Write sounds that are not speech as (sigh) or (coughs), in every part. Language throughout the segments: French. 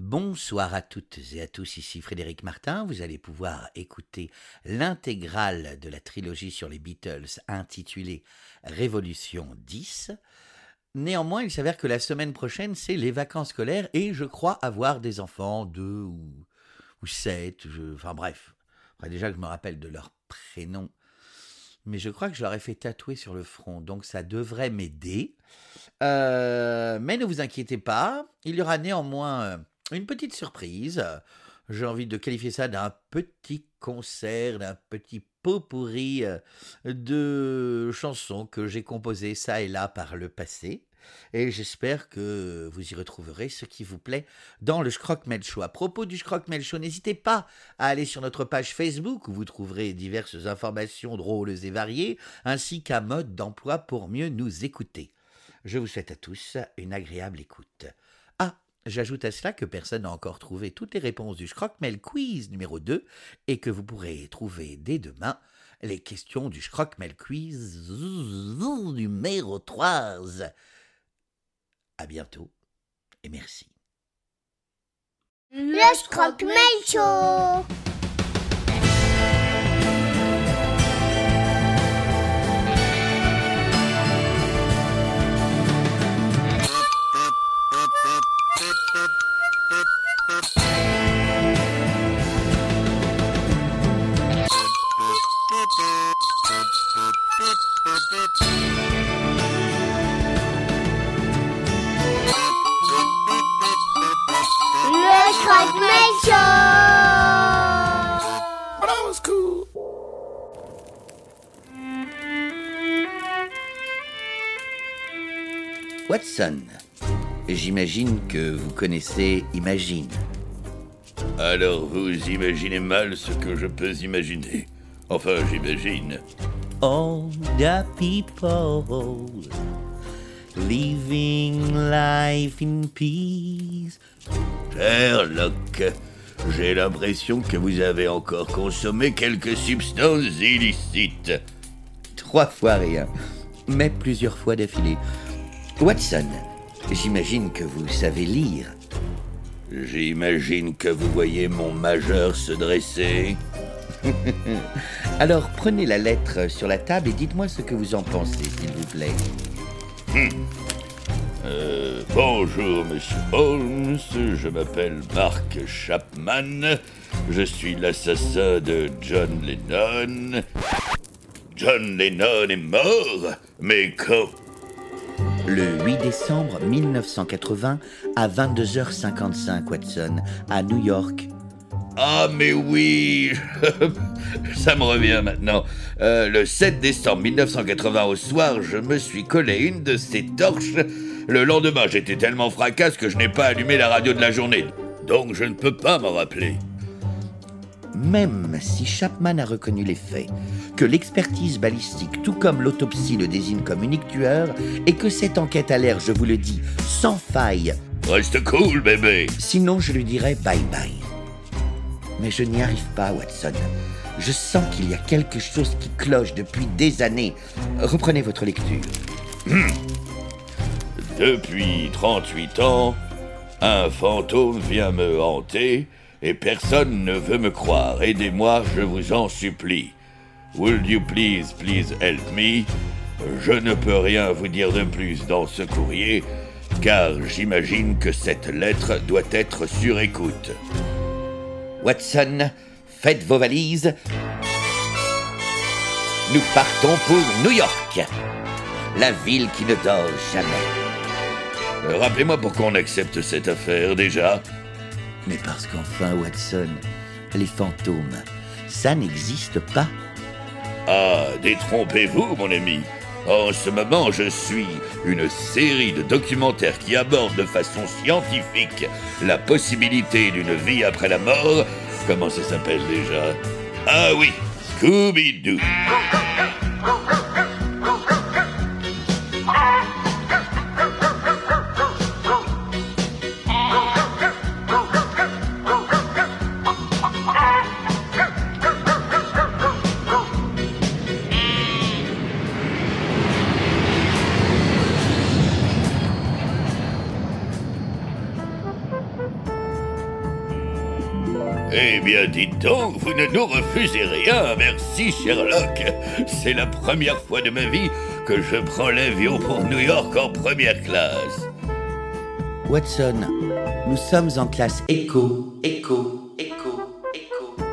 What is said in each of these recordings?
Bonsoir à toutes et à tous, ici Frédéric Martin. Vous allez pouvoir écouter l'intégrale de la trilogie sur les Beatles intitulée Révolution 10. Néanmoins, il s'avère que la semaine prochaine, c'est les vacances scolaires et je crois avoir des enfants, deux ou, ou sept, enfin bref. Déjà que je me rappelle de leur prénom, mais je crois que je leur ai fait tatouer sur le front, donc ça devrait m'aider. Euh, mais ne vous inquiétez pas, il y aura néanmoins euh, une petite surprise. J'ai envie de qualifier ça d'un petit concert, d'un petit pot pourri euh, de chansons que j'ai composées ça et là par le passé. Et j'espère que vous y retrouverez ce qui vous plaît dans le Schrockmel Show. À propos du Schrockmel Show, n'hésitez pas à aller sur notre page Facebook où vous trouverez diverses informations drôles et variées, ainsi qu'un mode d'emploi pour mieux nous écouter. Je vous souhaite à tous une agréable écoute. J'ajoute à cela que personne n'a encore trouvé toutes les réponses du Schrockmel Quiz numéro 2 et que vous pourrez trouver dès demain les questions du Schrockmel Quiz numéro 3. À bientôt et merci. Le Schrockmel Show Watson, j'imagine que vous connaissez Imagine. Alors vous imaginez mal ce que je peux imaginer. Enfin, j'imagine. All the people living life in peace. Sherlock, j'ai l'impression que vous avez encore consommé quelques substances illicites. Trois fois rien, mais plusieurs fois d'affilée. Watson, j'imagine que vous savez lire. J'imagine que vous voyez mon majeur se dresser. (laughs) Alors prenez la lettre sur la table et dites-moi ce que vous en pensez, s'il vous plaît. Euh, bonjour, monsieur Holmes. Je m'appelle Mark Chapman. Je suis l'assassin de John Lennon. John Lennon est mort Mais quand? Le 8 décembre 1980 à 22h55, Watson, à New York. Ah, mais oui (laughs) Ça me revient maintenant. Euh, le 7 décembre 1980 au soir, je me suis collé une de ces torches. Le lendemain, j'étais tellement fracasse que je n'ai pas allumé la radio de la journée. Donc je ne peux pas m'en rappeler. Même si Chapman a reconnu les faits, que l'expertise balistique, tout comme l'autopsie, le désigne comme unique tueur, et que cette enquête a l'air, je vous le dis, sans faille, Reste cool, bébé sinon je lui dirais bye bye. Mais je n'y arrive pas, Watson. Je sens qu'il y a quelque chose qui cloche depuis des années. Reprenez votre lecture. Depuis 38 ans, un fantôme vient me hanter et personne ne veut me croire. Aidez-moi, je vous en supplie. Would you please, please help me? Je ne peux rien vous dire de plus dans ce courrier, car j'imagine que cette lettre doit être sur écoute. Watson, faites vos valises. Nous partons pour New York, la ville qui ne dort jamais. Euh, Rappelez-moi pourquoi on accepte cette affaire déjà. Mais parce qu'enfin, Watson, les fantômes, ça n'existe pas. Ah, détrompez-vous, mon ami. En ce moment, je suis une série de documentaires qui abordent de façon scientifique la possibilité d'une vie après la mort. Comment ça s'appelle déjà? Ah oui, Scooby-Doo. Eh bien, dites donc, vous ne nous refusez rien, merci Sherlock. C'est la première fois de ma vie que je prends l'avion pour New York en première classe. Watson, nous sommes en classe écho, écho, écho, écho, écho.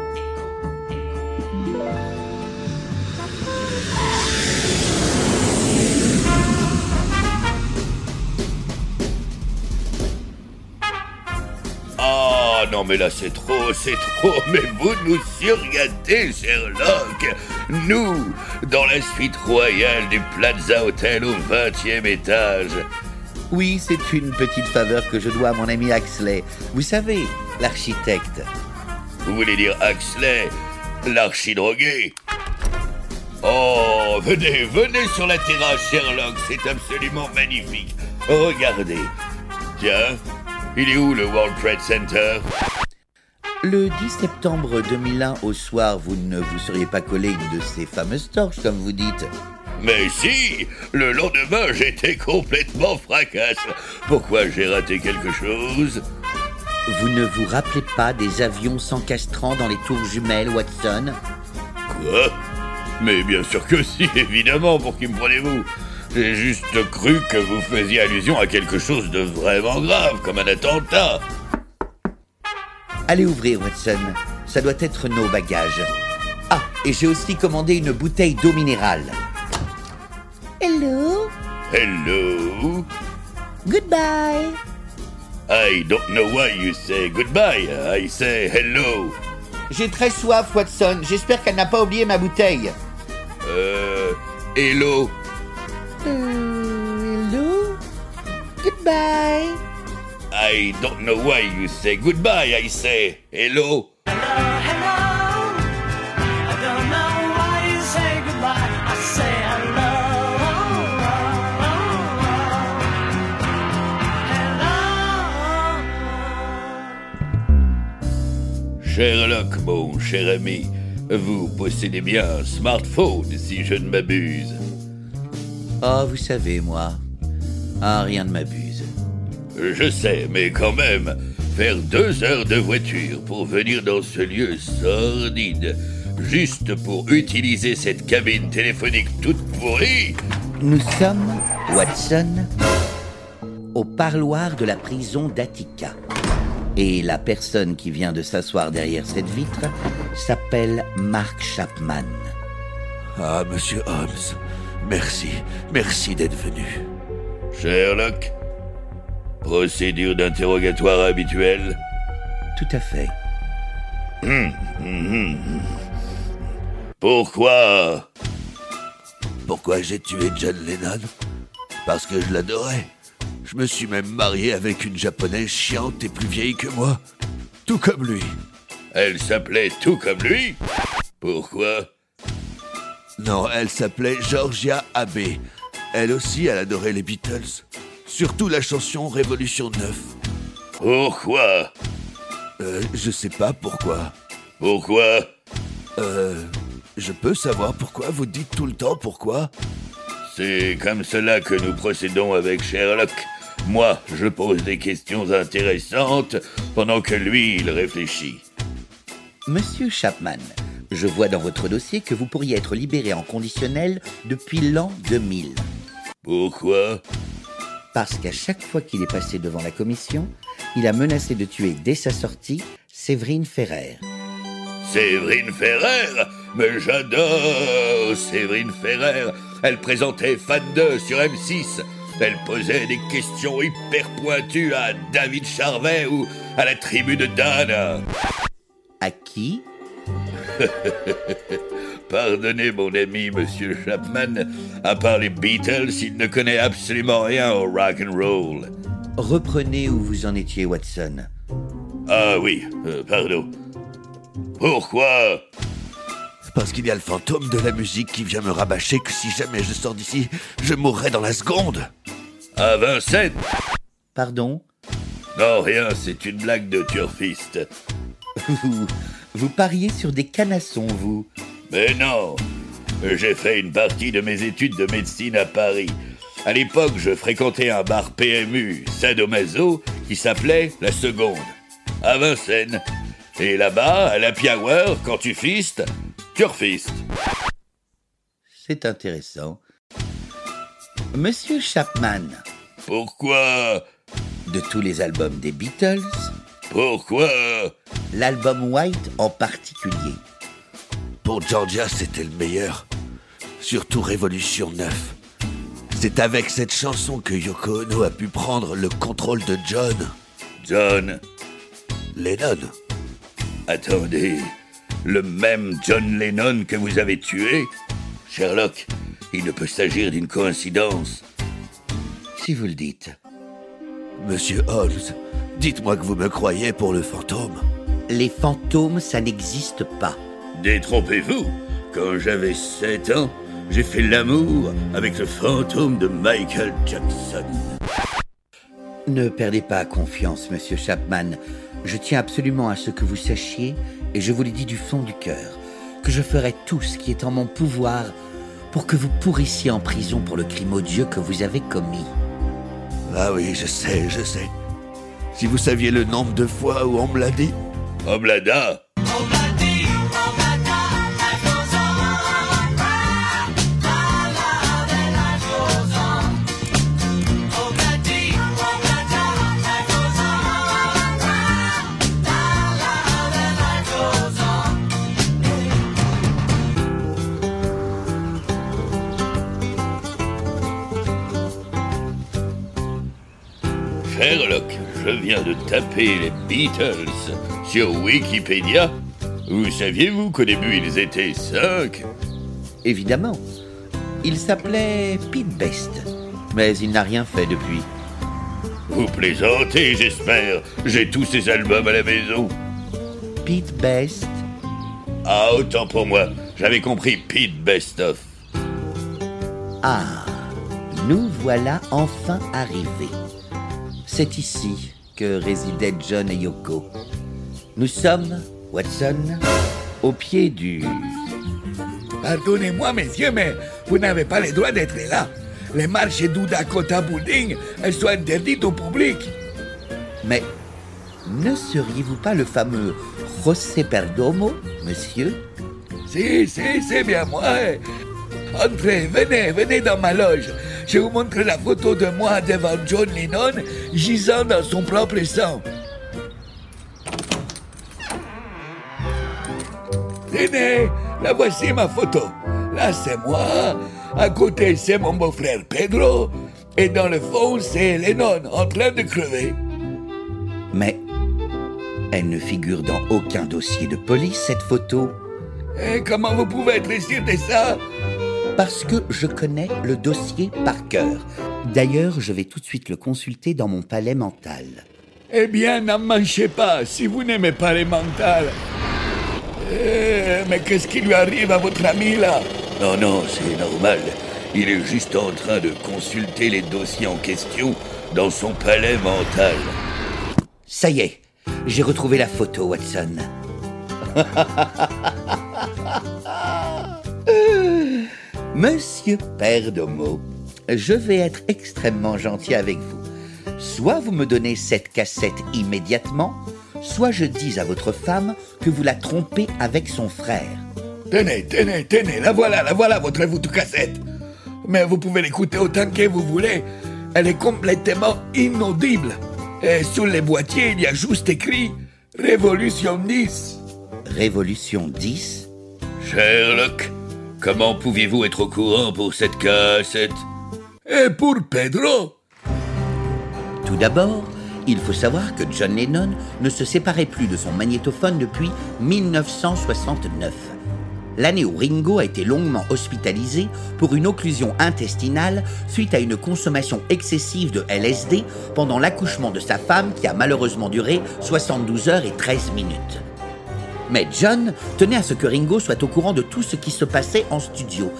Ah non mais là c'est trop, c'est trop, (laughs) mais vous nous surgâtez Sherlock Nous, dans la suite royale du Plaza Hotel au 20e étage. Oui, c'est une petite faveur que je dois à mon ami Axley. Vous savez, l'architecte. Vous voulez dire Axley, l'archidrogué? Oh, venez, venez sur la terrasse Sherlock, c'est absolument magnifique. Regardez. Tiens, il est où le World Trade Center? Le 10 septembre 2001 au soir, vous ne vous seriez pas collé une de ces fameuses torches, comme vous dites. Mais si! Le lendemain, j'étais complètement fracasse. Pourquoi j'ai raté quelque chose? Vous ne vous rappelez pas des avions s'encastrant dans les tours jumelles, Watson? Quoi? Mais bien sûr que si, (laughs) évidemment, pour qui me prenez-vous? J'ai juste cru que vous faisiez allusion à quelque chose de vraiment grave, comme un attentat. Allez ouvrir, Watson. Ça doit être nos bagages. Ah, et j'ai aussi commandé une bouteille d'eau minérale. Hello, Hello? Goodbye. I don't know why you say goodbye. I say hello. J'ai très soif, Watson. J'espère qu'elle n'a pas oublié ma bouteille. Euh... Hello? Hello, goodbye. I don't know why you say goodbye. I say hello. hello. I don't know why you say goodbye. I say hello. Hello. Sherlock, mon cher ami, vous possédez bien un smartphone, si je ne m'abuse. Oh, vous savez, moi. Ah, rien ne m'abuse. Je sais, mais quand même, faire deux heures de voiture pour venir dans ce lieu sordide, juste pour utiliser cette cabine téléphonique toute pourrie, Nous sommes, Watson, au parloir de la prison d'Attica. Et la personne qui vient de s'asseoir derrière cette vitre s'appelle Mark Chapman. Ah, monsieur Holmes, merci, merci d'être venu. Sherlock, procédure d'interrogatoire habituelle. Tout à fait. Pourquoi? Pourquoi j'ai tué John Lennon? Parce que je l'adorais. Je me suis même marié avec une japonaise chiante et plus vieille que moi. Tout comme lui. Elle s'appelait tout comme lui Pourquoi? Non, elle s'appelait Georgia Abbey. Elle aussi, elle adorait les Beatles. Surtout la chanson Révolution 9. Pourquoi Euh, je sais pas pourquoi. Pourquoi Euh, je peux savoir pourquoi vous dites tout le temps pourquoi C'est comme cela que nous procédons avec Sherlock. Moi, je pose des questions intéressantes pendant que lui, il réfléchit. Monsieur Chapman, je vois dans votre dossier que vous pourriez être libéré en conditionnel depuis l'an 2000. Pourquoi? Parce qu'à chaque fois qu'il est passé devant la commission, il a menacé de tuer dès sa sortie Séverine Ferrer. Séverine Ferrer? Mais j'adore Séverine Ferrer. Elle présentait Fan 2 sur M6 Elle posait des questions hyper pointues à David Charvet ou à la tribu de Dan. À qui? (laughs) Pardonnez mon ami Monsieur Chapman, à part les Beatles, il ne connaît absolument rien au rock and roll. Reprenez où vous en étiez, Watson. Ah oui, euh, pardon. Pourquoi? Parce qu'il y a le fantôme de la musique qui vient me rabâcher que si jamais je sors d'ici, je mourrai dans la seconde. À Vincennes Pardon? Non, rien, c'est une blague de turfiste. (laughs) vous, pariez sur des canassons, vous. Mais non J'ai fait une partie de mes études de médecine à Paris. À l'époque, je fréquentais un bar PMU, Sadomaso, qui s'appelait La Seconde, à Vincennes. Et là-bas, à l'happy hour, quand tu fistes, tu refistes. C'est intéressant. Monsieur Chapman, Pourquoi? De tous les albums des Beatles, Pourquoi l'album White en particulier. Pour Georgia, c'était le meilleur. Surtout Révolution 9. C'est avec cette chanson que Yoko Ono a pu prendre le contrôle de John John, Lennon. attendez. Le même John Lennon que vous avez tué? Sherlock, il ne peut s'agir d'une coïncidence. Si vous le dites. Monsieur Holmes, dites-moi que vous me croyez pour le fantôme. Les fantômes, ça n'existe pas. Détrompez-vous, quand j'avais 7 ans, j'ai fait l'amour avec le fantôme de Michael Jackson. Ne perdez pas confiance, monsieur Chapman. Je tiens absolument à ce que vous sachiez, et je vous le dis du fond du cœur, que je ferai tout ce qui est en mon pouvoir pour que vous pourrissiez en prison pour le crime odieux que vous avez commis. Ah oui, je sais, je sais. Si vous saviez le nombre de fois où on me l'a dit. Oblada, Sherlock, je viens de taper les Beatles sur Wikipédia. Vous saviez-vous qu'au début ils étaient cinq? Évidemment. Il s'appelait Pete Best, mais il n'a rien fait depuis. Vous plaisantez, j'espère. J'ai tous ces albums à la maison. Pete Best Ah, autant pour moi. J'avais compris Pete Best of. Ah, nous voilà enfin arrivés. C'est ici que résidaient John et Yoko. Nous sommes, Watson, au pied du... Pardonnez-moi, messieurs, mais vous n'avez pas le droit d'être là. Les marches du Dakota Building, elles sont interdites au public. Mais ne seriez-vous pas le fameux José Perdomo, monsieur? Si, si, c'est bien moi. Entrez, venez, venez dans ma loge. Je vous montre la photo de moi devant John Lennon, gisant dans son propre sang. Tenez, la voici ma photo. Là, c'est moi. À côté, c'est mon beau-frère Pedro. Et dans le fond, c'est Lennon en train de crever. Mais elle ne figure dans aucun dossier de police, cette photo, Et comment vous pouvez être sûr de ça? Parce que je connais le dossier par cœur. D'ailleurs, je vais tout de suite le consulter dans mon palais mental. Eh bien, n'en manchez pas si vous n'aimez pas les mentales. Eh, mais qu'est-ce qui lui arrive à votre ami là? Non, non, c'est normal. Il est juste en train de consulter les dossiers en question dans son palais mental. Ça y est, j'ai retrouvé la photo, Watson. (laughs) Monsieur Perdomo, je vais être extrêmement gentil avec vous. Soit vous me donnez cette cassette immédiatement, soit je dis à votre femme que vous la trompez avec son frère. Tenez, tenez, tenez, la voilà, la voilà votre voûte cassette. Mais vous pouvez l'écouter autant que vous voulez. Elle est complètement inaudible. Et sur les boîtiers, il y a juste écrit Révolution 10. Révolution 10 Sherlock, comment pouviez-vous être au courant pour cette cassette? Et pour Pedro? Tout d'abord, il faut savoir que John Lennon ne se séparait plus de son magnétophone depuis 1969. L'année où Ringo a été longuement hospitalisé pour une occlusion intestinale suite à une consommation excessive de LSD pendant l'accouchement de sa femme qui a malheureusement duré 72 heures et 13 minutes. Mais John tenait à ce que Ringo soit au courant de tout ce qui se passait en studio.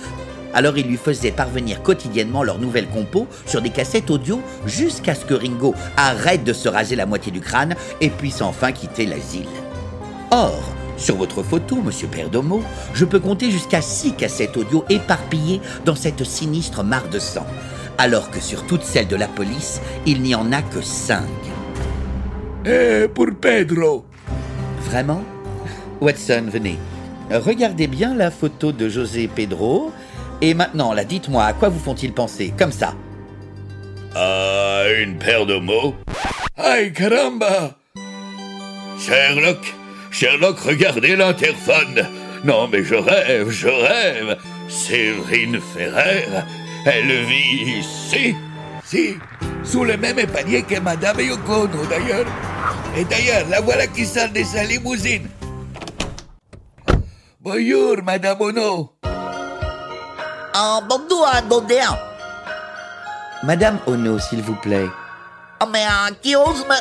Alors il lui faisait parvenir quotidiennement leurs nouvelles compos sur des cassettes audio jusqu'à ce que Ringo arrête de se raser la moitié du crâne et puisse enfin quitter l'asile. Or, sur votre photo, monsieur Perdomo, je peux compter jusqu'à six cassettes audio éparpillées dans cette sinistre mare de sang, alors que sur toutes celles de la police, il n'y en a que cinq. Et pour Pedro Vraiment? Watson, venez. Regardez bien la photo de José Pedro. Et maintenant, là, dites-moi, à quoi vous font-ils penser Comme ça. Ah, une paire de mots. Aïe, caramba Sherlock, Sherlock, regardez l'interphone. Non, mais je rêve, je rêve. Séverine Ferrer, elle vit ici. Si, sous le même panier que Madame Yoko Ono, d'ailleurs. Et d'ailleurs, la voilà qui sort de sa limousine. Bonjour, Madame Ono. Oh, bonjour, Dodéa. Madame Ono, s'il vous plaît. Oh, mais qui ose me...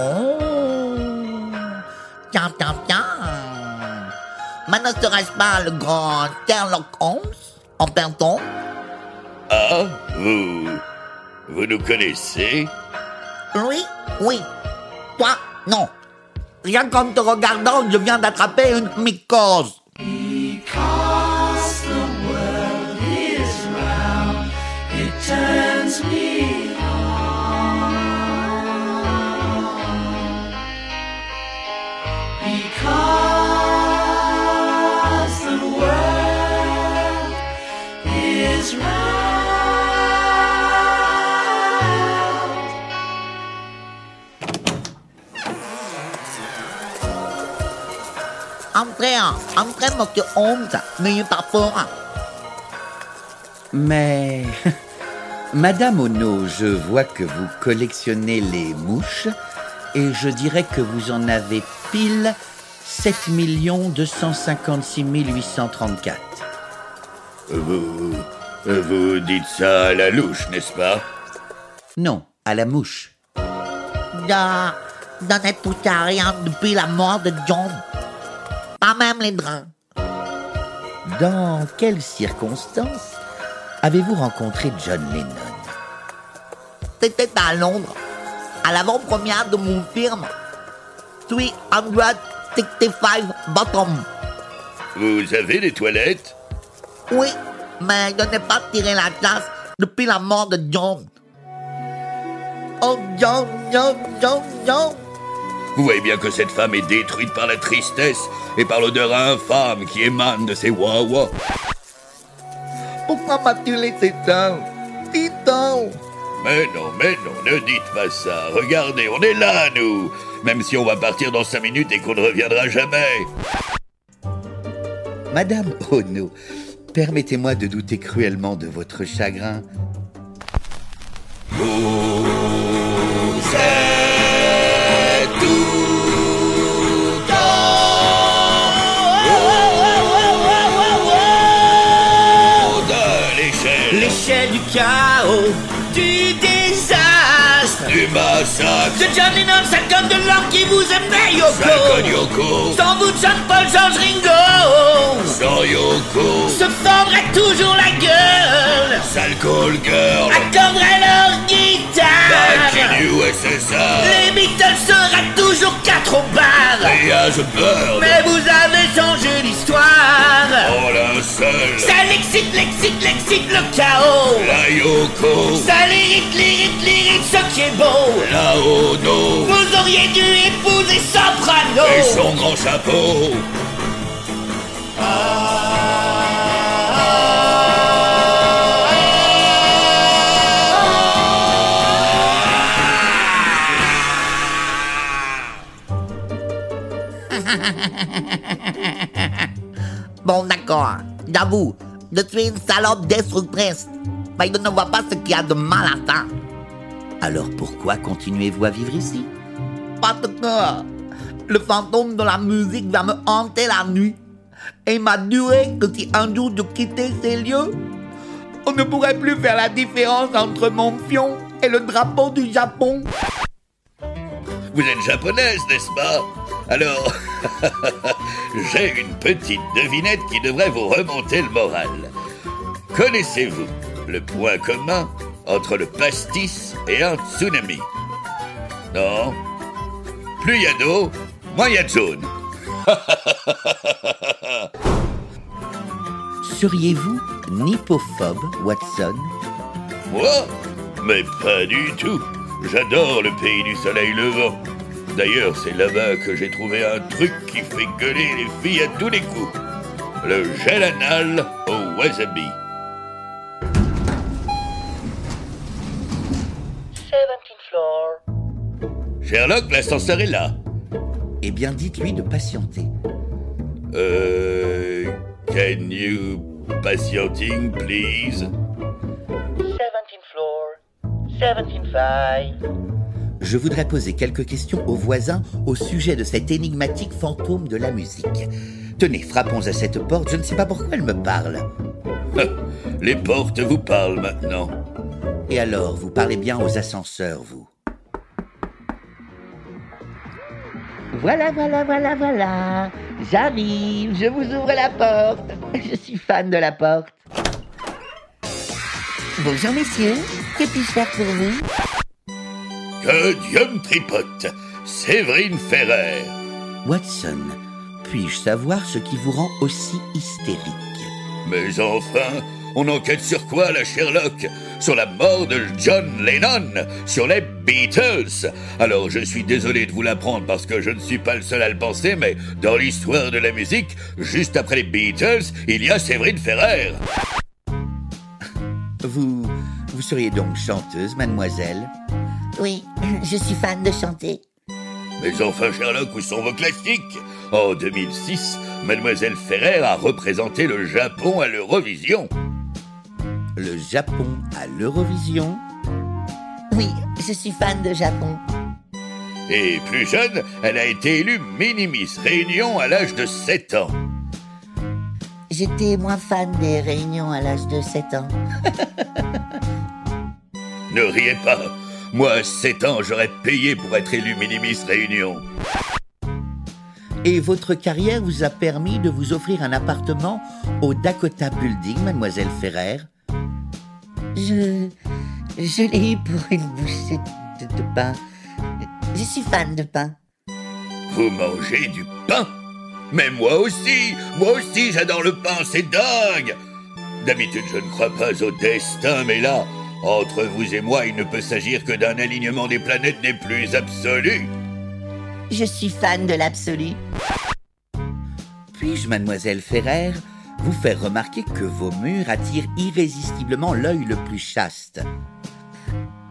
Oh. Tiens, tiens, tiens. Mais ne serait-ce pas le grand Sherlock Holmes en personne Ah, vous. Vous nous connaissez? Lui Oui. Toi Non. Rien qu'en te regardant, je viens d'attraper une mycose. Entrez, hein. entrez, monsieur Holmes. N'ayez pas peur. Mais... (laughs) Madame Ono, je vois que vous collectionnez les mouches et je dirais que vous en avez pile 7 256 834. Vous. Vous dites ça à la louche, n'est-ce pas? Non, à la mouche. Touché à rien depuis la mort de John. Pas même les draps. Dans quelles circonstances avez-vous rencontré John Lennon? C'était à Londres, à l'avant-première de mon film 365 Bottom. Vous avez des toilettes? Oui, mais je n'ai pas tiré la classe depuis la mort de John. Oh, John, John, John, John. Vous voyez bien que cette femme est détruite par la tristesse et par l'odeur infâme qui émane de ses wah-wah. Pourquoi m'as-tu laissé seul Dis donc. Mais non, mais non, ne dites pas ça. Regardez, on est là, nous. Même si on va partir dans cinq minutes et qu'on ne reviendra jamais. Madame Ono, permettez-moi de douter cruellement de votre chagrin. Chaos, du désastre. du massacre. De John Lennon, ça donne de l'or qui vous aimait, Yoko. Yoko, Sans vous, John Paul, George Ringo. sans Yoko, Se fendrait toujours la gueule. sale call girl, Accorderait leur USSR, Les Beatles seraient toujours quatre au bar. Voyage bird, Mais vous avez changé l'histoire. en linceul, Ça l'excite, l'excite, l'excite le chaos. la Yoko, Ça l'irrite, l'irrite, l'irrite ce qui est beau. la Ono, Vous auriez dû épouser Soprano. et son grand chapeau. Bon, d'accord. J'avoue, je suis une salope destructrice. Mais je ne vois pas ce qu'il y a de mal à ça. Alors pourquoi continuez-vous à vivre ici? Parce que le fantôme de la musique va me hanter la nuit. Et il m'a juré que si un jour je quittais ces lieux, on ne pourrait plus faire la différence entre mon fion et le drapeau du Japon. Vous êtes japonaise, n'est-ce pas? Alors, (laughs) j'ai une petite devinette qui devrait vous remonter le moral. Connaissez-vous le point commun entre le pastis et un tsunami? Non Plus il y a d'eau, moins il y a de zone. (laughs) Seriez-vous nippophobe, Watson? Moi? Mais pas du tout. J'adore le pays du soleil levant. D'ailleurs, c'est là-bas que j'ai trouvé un truc qui fait gueuler les filles à tous les coups. Le gel anal au wasabi. Sherlock, l'ascenseur est là. Eh bien, dites-lui de patienter. Euh. Can you patienting, please? 17th floor. 17th five. Je voudrais poser quelques questions aux voisins au sujet de cet énigmatique fantôme de la musique. Tenez, frappons à cette porte, je ne sais pas pourquoi elle me parle. (laughs) Les portes vous parlent maintenant. Et alors, vous parlez bien aux ascenseurs, vous Voilà, voilà, voilà, voilà. J'arrive, je vous ouvre la porte. Je suis fan de la porte. Bonjour messieurs, que puis-je faire pour vous? Que Dieu me tripote. Séverine Ferrer. Watson, puis-je savoir ce qui vous rend aussi hystérique? Mais enfin, on enquête sur quoi, la Sherlock? Sur la mort de John Lennon Sur les Beatles Alors je suis désolé de vous l'apprendre parce que je ne suis pas le seul à le penser, mais dans l'histoire de la musique, juste après les Beatles, il y a Séverine Ferrer. Vous, vous seriez donc chanteuse, mademoiselle? Oui, je suis fan de chanter. Mais enfin, Sherlock, où sont vos classiques? En 2006, Mademoiselle Ferrer a représenté le Japon à l'Eurovision. Le Japon à l'Eurovision? Oui, je suis fan de Japon. Et plus jeune, elle a été élue mini-miss Réunion à l'âge de 7 ans. J'étais moins fan des réunions à l'âge de 7 ans. Ne riez pas. Moi, à 7 ans, j'aurais payé pour être élu mini-miss Réunion. Et votre carrière vous a permis de vous offrir un appartement au Dakota Building, mademoiselle Ferrer? Je. Je l'ai eu pour une bouchée de, de pain. Je suis fan de pain. Vous mangez du pain? Mais moi aussi Moi aussi, j'adore le pain, c'est dingue D'habitude, je ne crois pas au destin, mais là, entre vous et moi, il ne peut s'agir que d'un alignement des planètes les plus absolus. Je suis fan de l'absolu. Puis-je, mademoiselle Ferrer, vous faire remarquer que vos murs attirent irrésistiblement l'œil le plus chaste?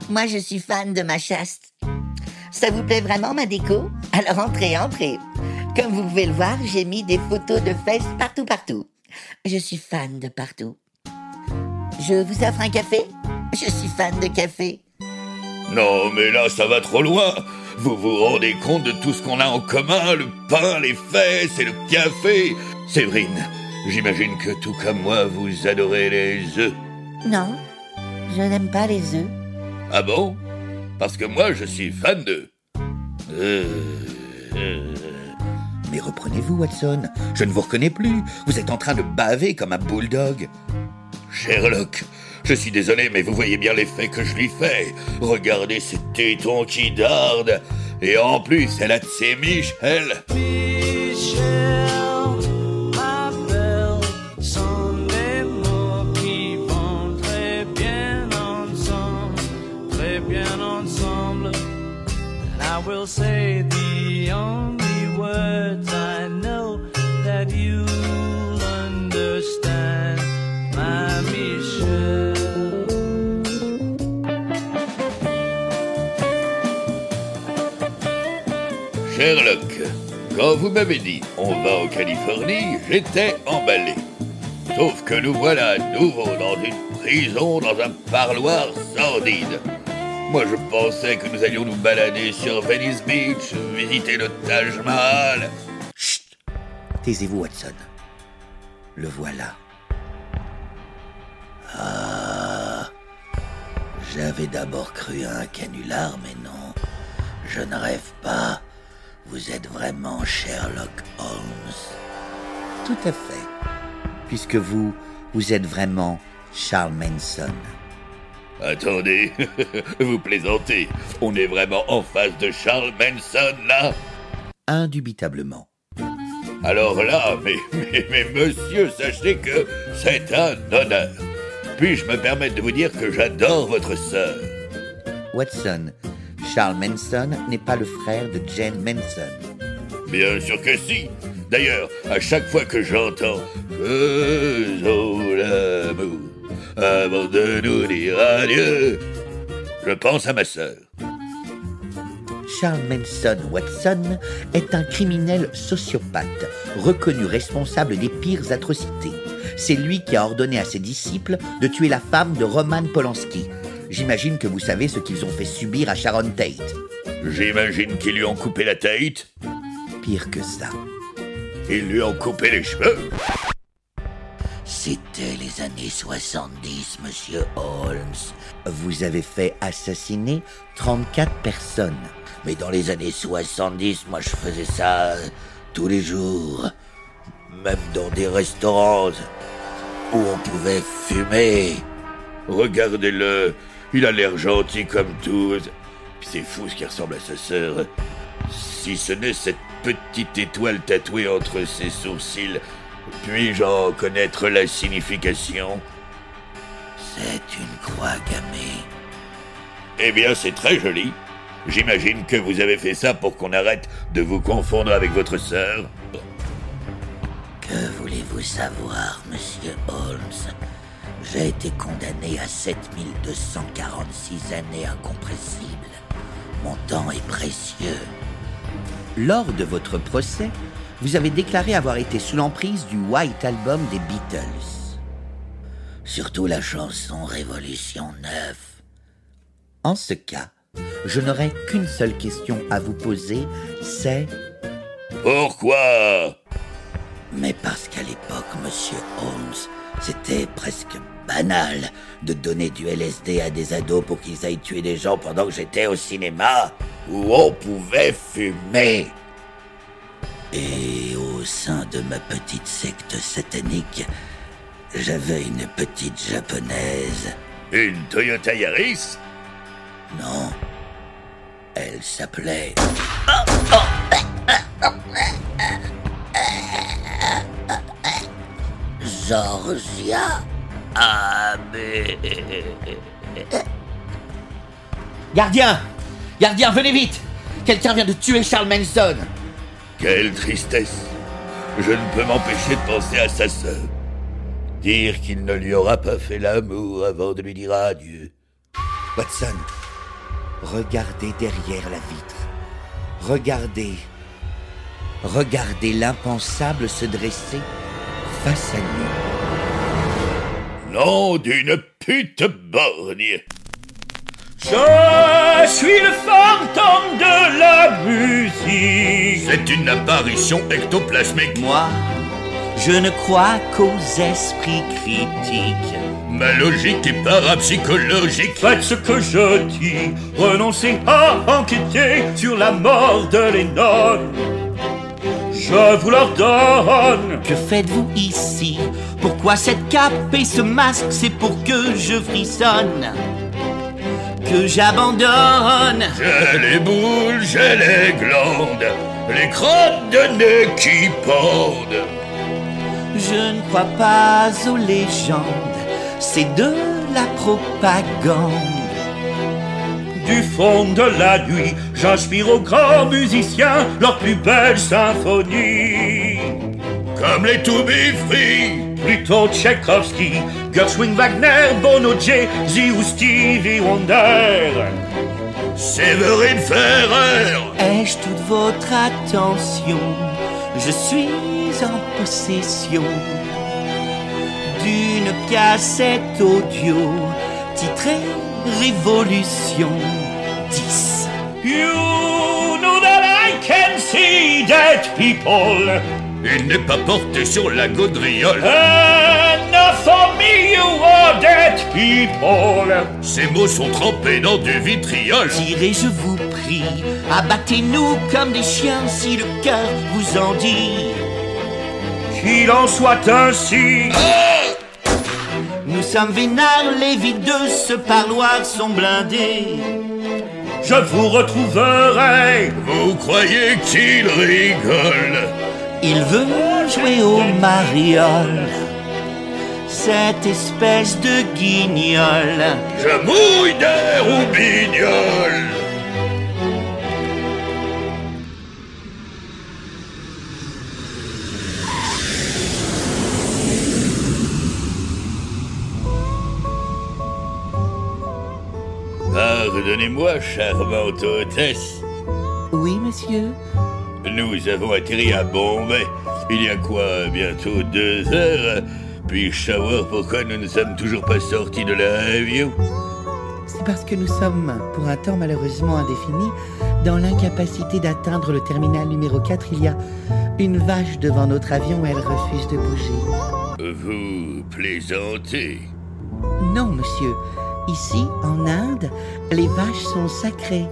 Moi, je suis fan de ma chaste. Ça vous plaît vraiment, ma déco? Alors entrez, entrez. Comme vous pouvez le voir, j'ai mis des photos de fesses partout, partout. Je suis fan de partout. Je vous offre un café? Je suis fan de café. Non, mais là, ça va trop loin. Vous vous rendez compte de tout ce qu'on a en commun Le pain, les fesses et le café Séverine, j'imagine que tout comme moi, vous adorez les œufs. Non, je n'aime pas les œufs. Ah bon? Parce que moi, je suis fan d'eux. Euh, euh, Mais reprenez-vous, Watson. Je ne vous reconnais plus. Vous êtes en train de baver comme un bulldog. Sherlock, je suis désolé, mais vous voyez bien l'effet que je lui fais. Regardez ces tétons qui dardent. Et en plus, elle a de ses. Michel will say the only words I know that you'll Sherlock, quand vous m'avez dit on va en Californie, j'étais emballé. Sauf que nous voilà à nouveau dans une prison, dans un parloir sordide. Moi je pensais que nous allions nous balader sur Venice Beach, visiter le Taj Mahal. Chut Taisez-vous, Watson. Le voilà. Ah, J'avais d'abord cru à un canular, mais non. Je ne rêve pas. Vous êtes vraiment Sherlock Holmes. Tout à fait. Puisque vous, vous êtes vraiment Charles Manson. Attendez, (laughs) vous plaisantez. On est vraiment en face de Charles Manson là Indubitablement. Alors là, mais, mais, mais monsieur, sachez que c'est un honneur. Puis-je me permettre de vous dire que j'adore votre sœur? Watson, Charles Manson n'est pas le frère de Jane Manson. Bien sûr que si. D'ailleurs, à chaque fois que j'entends Faisons l'amour avant de nous dire adieu, je pense à ma sœur. Charles Manson Watson est un criminel sociopathe, reconnu responsable des pires atrocités. C'est lui qui a ordonné à ses disciples de tuer la femme de Roman Polanski. J'imagine que vous savez ce qu'ils ont fait subir à Sharon Tate. J'imagine qu'ils lui ont coupé la tête, Pire que ça. ils lui ont coupé les cheveux. C'était les années 70, monsieur Holmes. Vous avez fait assassiner 34 personnes. Mais dans les années 70, moi je faisais ça euh, tous les jours. Même dans des restaurants où on pouvait fumer. Regardez-le, il a l'air gentil comme tout. Puis c'est fou ce qui ressemble à sa sœur. Si ce n'est cette petite étoile tatouée entre ses sourcils, puis-je en connaître la signification? C'est une croix gammée. Eh bien, c'est très joli. J'imagine que vous avez fait ça pour qu'on arrête de vous confondre avec votre sœur. Que voulez-vous savoir, monsieur Holmes? J'ai été condamné à 7246 années incompressibles. Mon temps est précieux. Lors de votre procès, vous avez déclaré avoir été sous l'emprise du White Album des Beatles. Surtout la chanson Révolution 9. En ce cas, je n'aurai qu'une seule question à vous poser, c'est Pourquoi? Mais parce qu'à l'époque, monsieur Holmes, c'était presque banal de donner du LSD à des ados pour qu'ils aillent tuer des gens pendant que j'étais au cinéma où on pouvait fumer. Et au sein de ma petite secte satanique, j'avais une petite japonaise. Une Toyota Yaris? Non. Elle s'appelait. Georgia. Ah, mais. Gardien Gardien, venez vite Quelqu'un vient de tuer Charles Manson Quelle tristesse Je ne peux m'empêcher de penser à sa sœur. Dire qu'il ne lui aura pas fait l'amour avant de lui dire adieu. Watson, regardez derrière la vitre. Regardez. Regardez l'impensable se dresser face à. Nom d'une pute borgne Je suis le fantôme de la musique. C'est une apparition ectoplasmique. Moi, je ne crois qu'aux esprits critiques. Ma logique est parapsychologique. Faites ce que je dis, renoncez à enquêter sur la mort de Lennon. Je vous l'ordonne. Que faites-vous ici? Pourquoi cette cape et ce masque? C'est pour que je frissonne. Que j'abandonne. J'ai les boules, j'ai les glandes, les crottes de nez qui pendent. Je ne crois pas aux légendes. C'est de la propagande. Du fond de la nuit, j'inspire aux grands musiciens leur plus belle symphonie. Comme les To Be Free. Plutôt Tchaïkovski, Gershwin Wagner, Bono Jay-Z ou Stevie Wonder. Séverine Ferrer. Ai-je toute votre attention? Je suis en possession d'une cassette audio titrée Révolution 10. You know that I can see dead people. Il n'est pas porté sur la gaudriole. Enough for me, you are dead people. Ces mots sont trempés dans du vitriol. Tirez, je vous prie, abattez-nous comme des chiens si le cœur vous en dit. Qu'il en soit ainsi. Nous sommes vénards, les vides de ce parloir sont blindés. Je vous retrouverai. Vous croyez qu'il rigole? Il veut jouer au mariole. Cette espèce de guignol. Je mouille des roubignoles. Pardonnez-moi, charmante hôtesse. Oui, monsieur Nous avons atterri à Bombay il y a quoi, bientôt deux heures. Puis-je savoir pourquoi nous ne sommes toujours pas sortis de l'avion C'est parce que nous sommes, pour un temps malheureusement indéfini, dans l'incapacité d'atteindre le terminal numéro 4. Il y a une vache devant notre avion et elle refuse de bouger. Vous plaisantez Non, monsieur. Ici, en Inde, les vaches sont sacrées.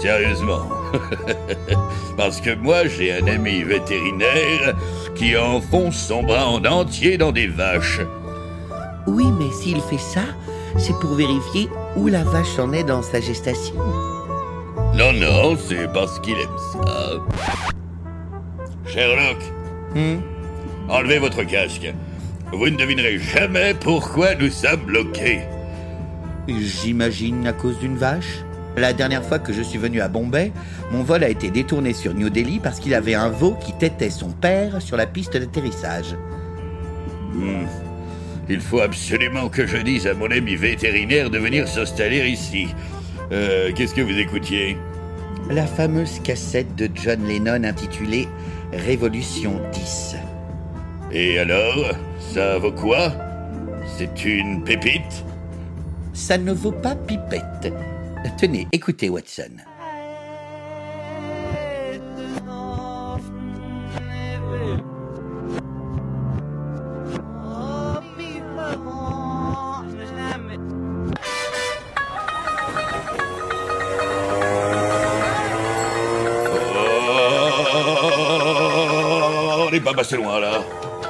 Sérieusement (laughs) Parce que moi, j'ai un ami vétérinaire qui enfonce son bras en entier dans des vaches. Oui, mais s'il fait ça, c'est pour vérifier où la vache en est dans sa gestation. Non, non, c'est parce qu'il aime ça. Sherlock, Hmm? enlevez votre casque. Vous ne devinerez jamais pourquoi nous sommes bloqués. J'imagine à cause d'une vache. La dernière fois que je suis venu à Bombay, mon vol a été détourné sur New Delhi parce qu'il avait un veau qui têtait son père sur la piste d'atterrissage. Hmm. Il faut absolument que je dise à mon ami vétérinaire de venir s'installer ici. Euh, qu'est-ce que vous écoutiez? La fameuse cassette de John Lennon intitulée Révolution 10. Et alors, ça vaut quoi? C'est une pépite? Ça ne vaut pas pipette. Tenez, écoutez Watson. Oh, On n'est pas passé loin là.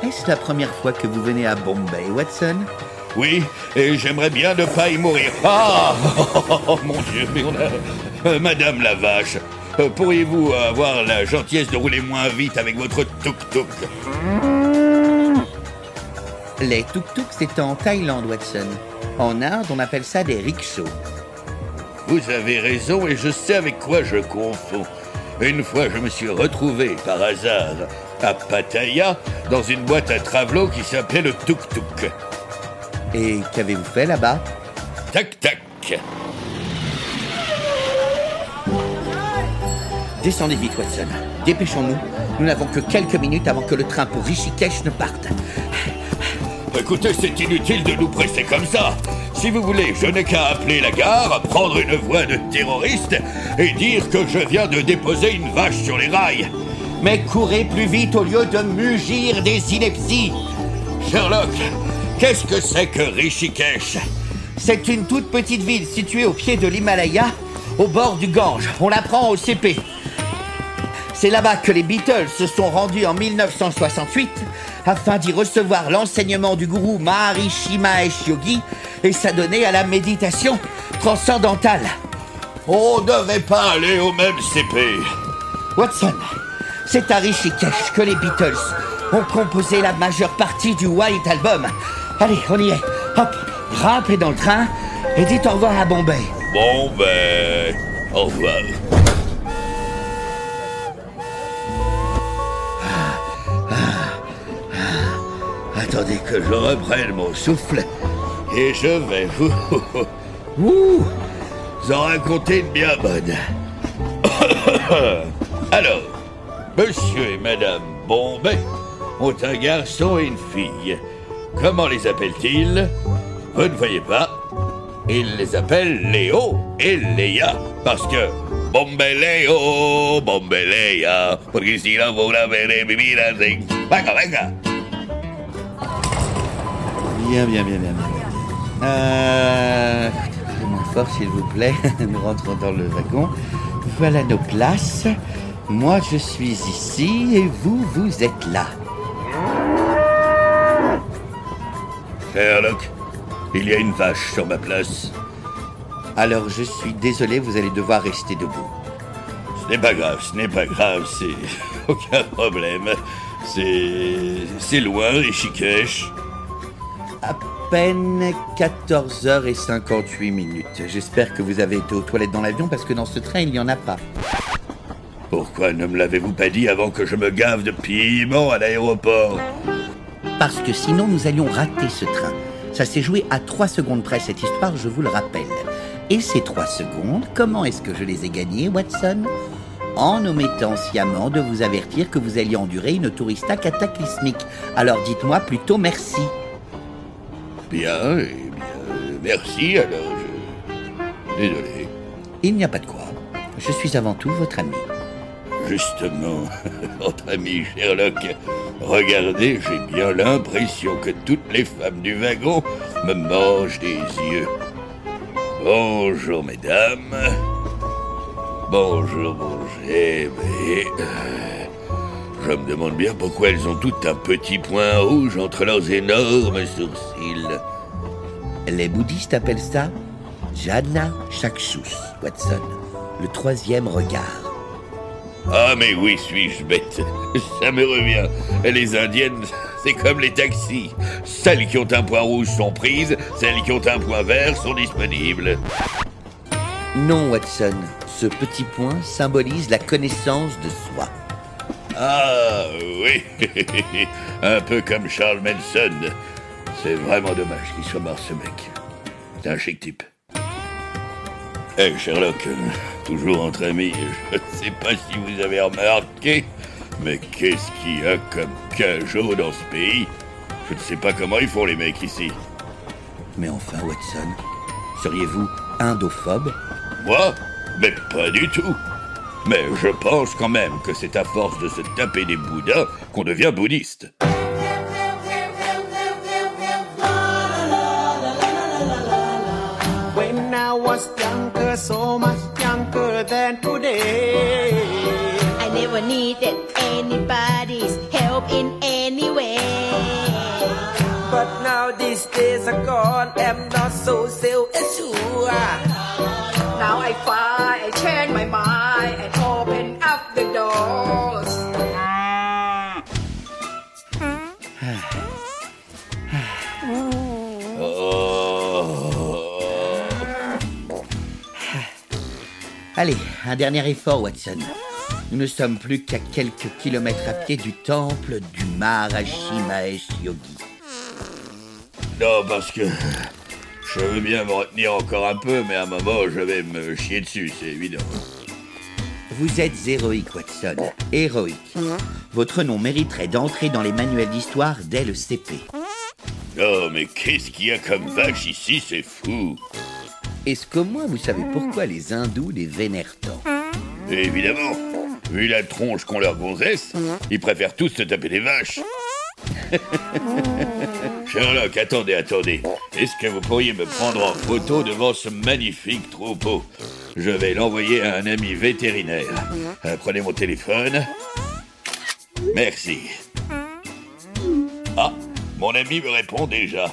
Est-ce la première fois que vous venez à Bombay, Watson? Oui, et j'aimerais bien ne pas y mourir. Ah (laughs) oh, Mon Dieu, mais on a... Euh, Madame la vache, euh, pourriez-vous avoir la gentillesse de rouler moins vite avec votre tuk-tuk? Les tuk-tuk, c'est en Thaïlande, Watson. En Inde, on appelle ça des rickshaws. Vous avez raison et je sais avec quoi je confonds. Une fois, je me suis retrouvé par hasard à Pattaya dans une boîte à travelot qui s'appelait le tuk-tuk. Et qu'avez-vous fait là-bas? Tac tac. Descendez vite, Watson. Dépêchons-nous. Nous n'avons que quelques minutes avant que le train pour Rishikesh ne parte. Écoutez, c'est inutile de nous presser comme ça. Si vous voulez, je n'ai qu'à appeler la gare, prendre une voix de terroriste et dire que je viens de déposer une vache sur les rails. Mais courez plus vite au lieu de mugir des inepties. Sherlock, qu'est-ce que c'est que Rishikesh? C'est une toute petite ville située au pied de l'Himalaya, au bord du Gange. On l'apprend au CP. C'est là-bas que les Beatles se sont rendus en 1968 afin d'y recevoir l'enseignement du gourou Maharishi Mahesh Yogi et s'adonner à la méditation transcendantale. On ne devait pas aller au même CP. Watson, c'est à Rishikesh que les Beatles ont composé la majeure partie du White Album. Allez, on y est. Hop, grimpez dans le train et dites au revoir à Bombay. Bon ben, au revoir. Attendez que je reprenne mon souffle et je vais vous, (laughs) vous en raconter une bien bonne. (coughs) Alors, monsieur et madame Bombay ont un garçon et une fille. Comment les appellent-ils? Vous ne voyez pas? Ils les appellent Léo et Léa parce que Bombay Léo, Bombay Léa, porque si no vous veré vivir así. Venga, venga. Bien, bien, bien, bien, bien. Euh... Moins fort, s'il vous plaît. (laughs) Nous rentrons dans le wagon. Voilà nos places. Moi, je suis ici et vous, vous êtes là. Sherlock, il y a une vache sur ma place. Alors, je suis désolé, vous allez devoir rester debout. Ce n'est pas grave, ce n'est pas grave, c'est (laughs) aucun problème. C'est. C'est loin, Rishikesh. À peine 14h58 minutes. J'espère que vous avez été aux toilettes dans l'avion parce que dans ce train, il n'y en a pas. Pourquoi ne me l'avez-vous pas dit avant que je me gave de piment à l'aéroport Parce que sinon, nous allions rater ce train. Ça s'est joué à 3 secondes près, cette histoire, je vous le rappelle. Et ces trois secondes, comment est-ce que je les ai gagnées, Watson? En omettant sciemment de vous avertir que vous alliez endurer une tourista cataclysmique. Alors dites-moi plutôt merci. Bien, eh bien, merci, alors je... Désolé. Il n'y a pas de quoi. Je suis avant tout votre ami. Justement, (laughs) notre ami Sherlock, regardez, j'ai bien l'impression que toutes les femmes du wagon me mangent des yeux. Bonjour, mesdames. Bonjour, bonjour. Euh, je me demande bien pourquoi elles ont toutes un petit point rouge entre leurs énormes sourcils. Les bouddhistes appellent ça Jhana Chakshus, Watson. Le troisième regard. Ah mais oui, suis-je bête (laughs) Ça me revient. Les indiennes, (laughs) c'est comme les taxis. Celles qui ont un point rouge sont prises, celles qui ont un point vert sont disponibles. Non, Watson. Ce petit point symbolise la connaissance de soi. Ah oui, (laughs) un peu comme Charles Manson. C'est vraiment dommage qu'il soit mort ce mec. C'est un chic type. Eh Sherlock, toujours entre amis, (laughs) je ne sais pas si vous avez remarqué, mais qu'est-ce qu'il y a comme cajot dans ce pays? Je ne sais pas comment ils font les mecs ici. Mais enfin, Watson, seriez-vous indophobe? Moi? Mais pas du tout. Mais je pense quand même que c'est à force de se taper des bouddhas qu'on devient bouddhiste. These days are gone, I'm not so self-assured. Now I find, I change my mind and open up the doors. Allez, un dernier effort, Watson. Nous ne sommes plus qu'à quelques kilomètres à pied du temple du Maharishi Mahesh Yogi. Non, parce que je veux bien me retenir encore un peu, mais à un moment, je vais me chier dessus, c'est évident. Vous êtes héroïque, Watson. Héroïque. Votre nom mériterait d'entrer dans les manuels d'histoire dès le CP. Oh, mais qu'est-ce qu'il y a comme vache ici, c'est fou. Est-ce qu'au moins vous savez pourquoi les hindous les vénèrent tant? Évidemment, vu la tronche qu'ont leurs gonzesses, ils préfèrent tous se taper des vaches. (laughs) Sherlock, attendez, attendez. Est-ce que vous pourriez me prendre en photo devant ce magnifique troupeau? Je vais l'envoyer à un ami vétérinaire. Euh, prenez mon téléphone. Merci. Ah, mon ami me répond déjà.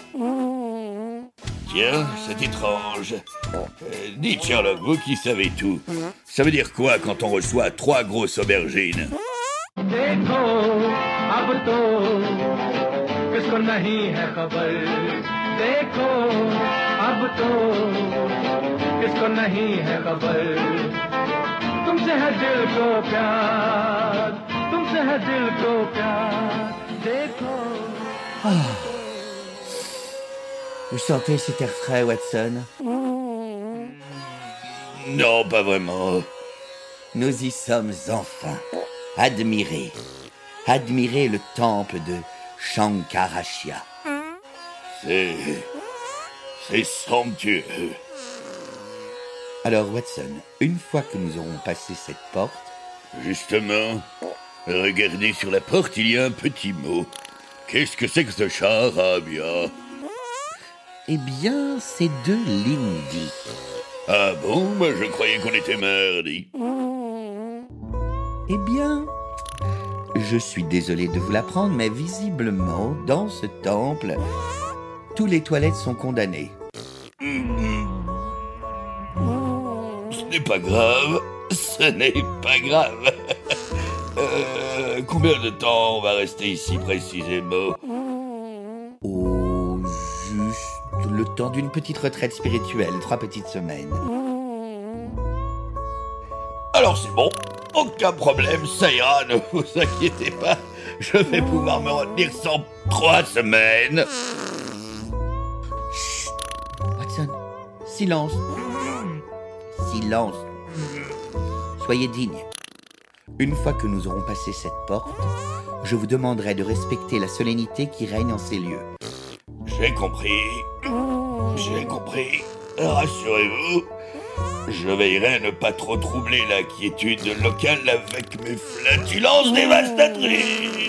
Tiens, c'est étrange. Euh, dites Sherlock, vous qui savez tout. Ça veut dire quoi quand on reçoit trois grosses aubergines? देखो अब तो किसको नहीं है खबर देखो अब तो किसको नहीं है खबर तुमसे है दिल को प्यार तुमसे है दिल को प्यार देखो Vous sentez cet air frais, Watson Non, pas vraiment. Nous y sommes enfin. Admirez. Admirez le temple de Shankarashya. C'est. C'est somptueux. Alors, Watson, une fois que nous aurons passé cette porte, Justement, regardez sur la porte, il y a un petit mot. Qu'est-ce que c'est que ce charabia? Eh bien, c'est de l'hindi. Ah bon? Moi je croyais qu'on était mardi. Eh bien, je suis désolé de vous l'apprendre, mais visiblement, dans ce temple, tous les toilettes sont condamnées. Ce n'est pas grave. Ce n'est pas grave. (laughs) Euh, combien de temps on va rester ici précisément? Oh, juste le temps d'une petite retraite spirituelle, trois petites semaines. Alors c'est bon, aucun problème, ça ira, ne vous inquiétez pas. Je vais pouvoir me retenir sans trois semaines. Watson, silence. silence. Soyez digne. Une fois que nous aurons passé cette porte, je vous demanderai de respecter la solennité qui règne en ces lieux. J'ai compris. J'ai compris. Rassurez-vous. Je veillerai à ne pas trop troubler la quiétude locale avec mes flatulences dévastatrices.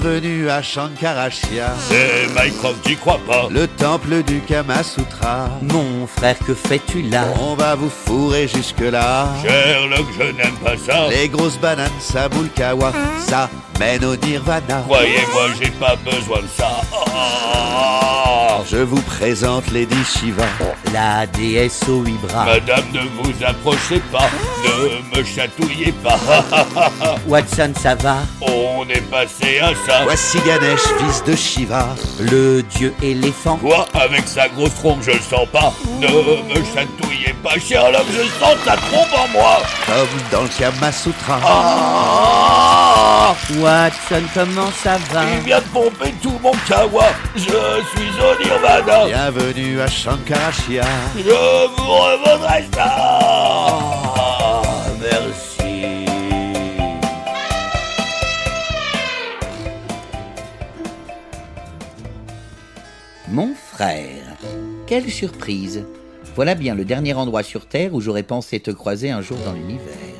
Bienvenue à Shankarashia, C'est Mycroft, j'y crois pas. le temple du Kama Sutra. Mon frère, que fais-tu là? On va vous fourrer jusque-là. Sherlock, je n'aime pas ça. Les grosses bananes, ça boule kawa, ça mène au nirvana. Croyez-moi, j'ai pas besoin de ça. Ah Je vous présente Lady Shiva. La déesse aux huit bras. Madame, ne vous approchez pas. Ne me chatouillez pas. (laughs) Watson, ça va? On est passé à ça. Voici Ganesh, fils de Shiva. Le dieu éléphant Quoi Avec sa grosse trompe, je le sens pas. Ne me chatouillez pas, Sherlock, je sens ta trompe en moi. Comme dans le Kama Sutra. Ah Watson, comment ça va Il vient de pomper tout mon kawa. Je suis au nirvana. Bienvenue à Shankarashia. Je vous revendrai ça. Ah, merci. Mon frère. Quelle surprise. Voilà bien le dernier endroit sur Terre où j'aurais pensé te croiser un jour dans l'univers.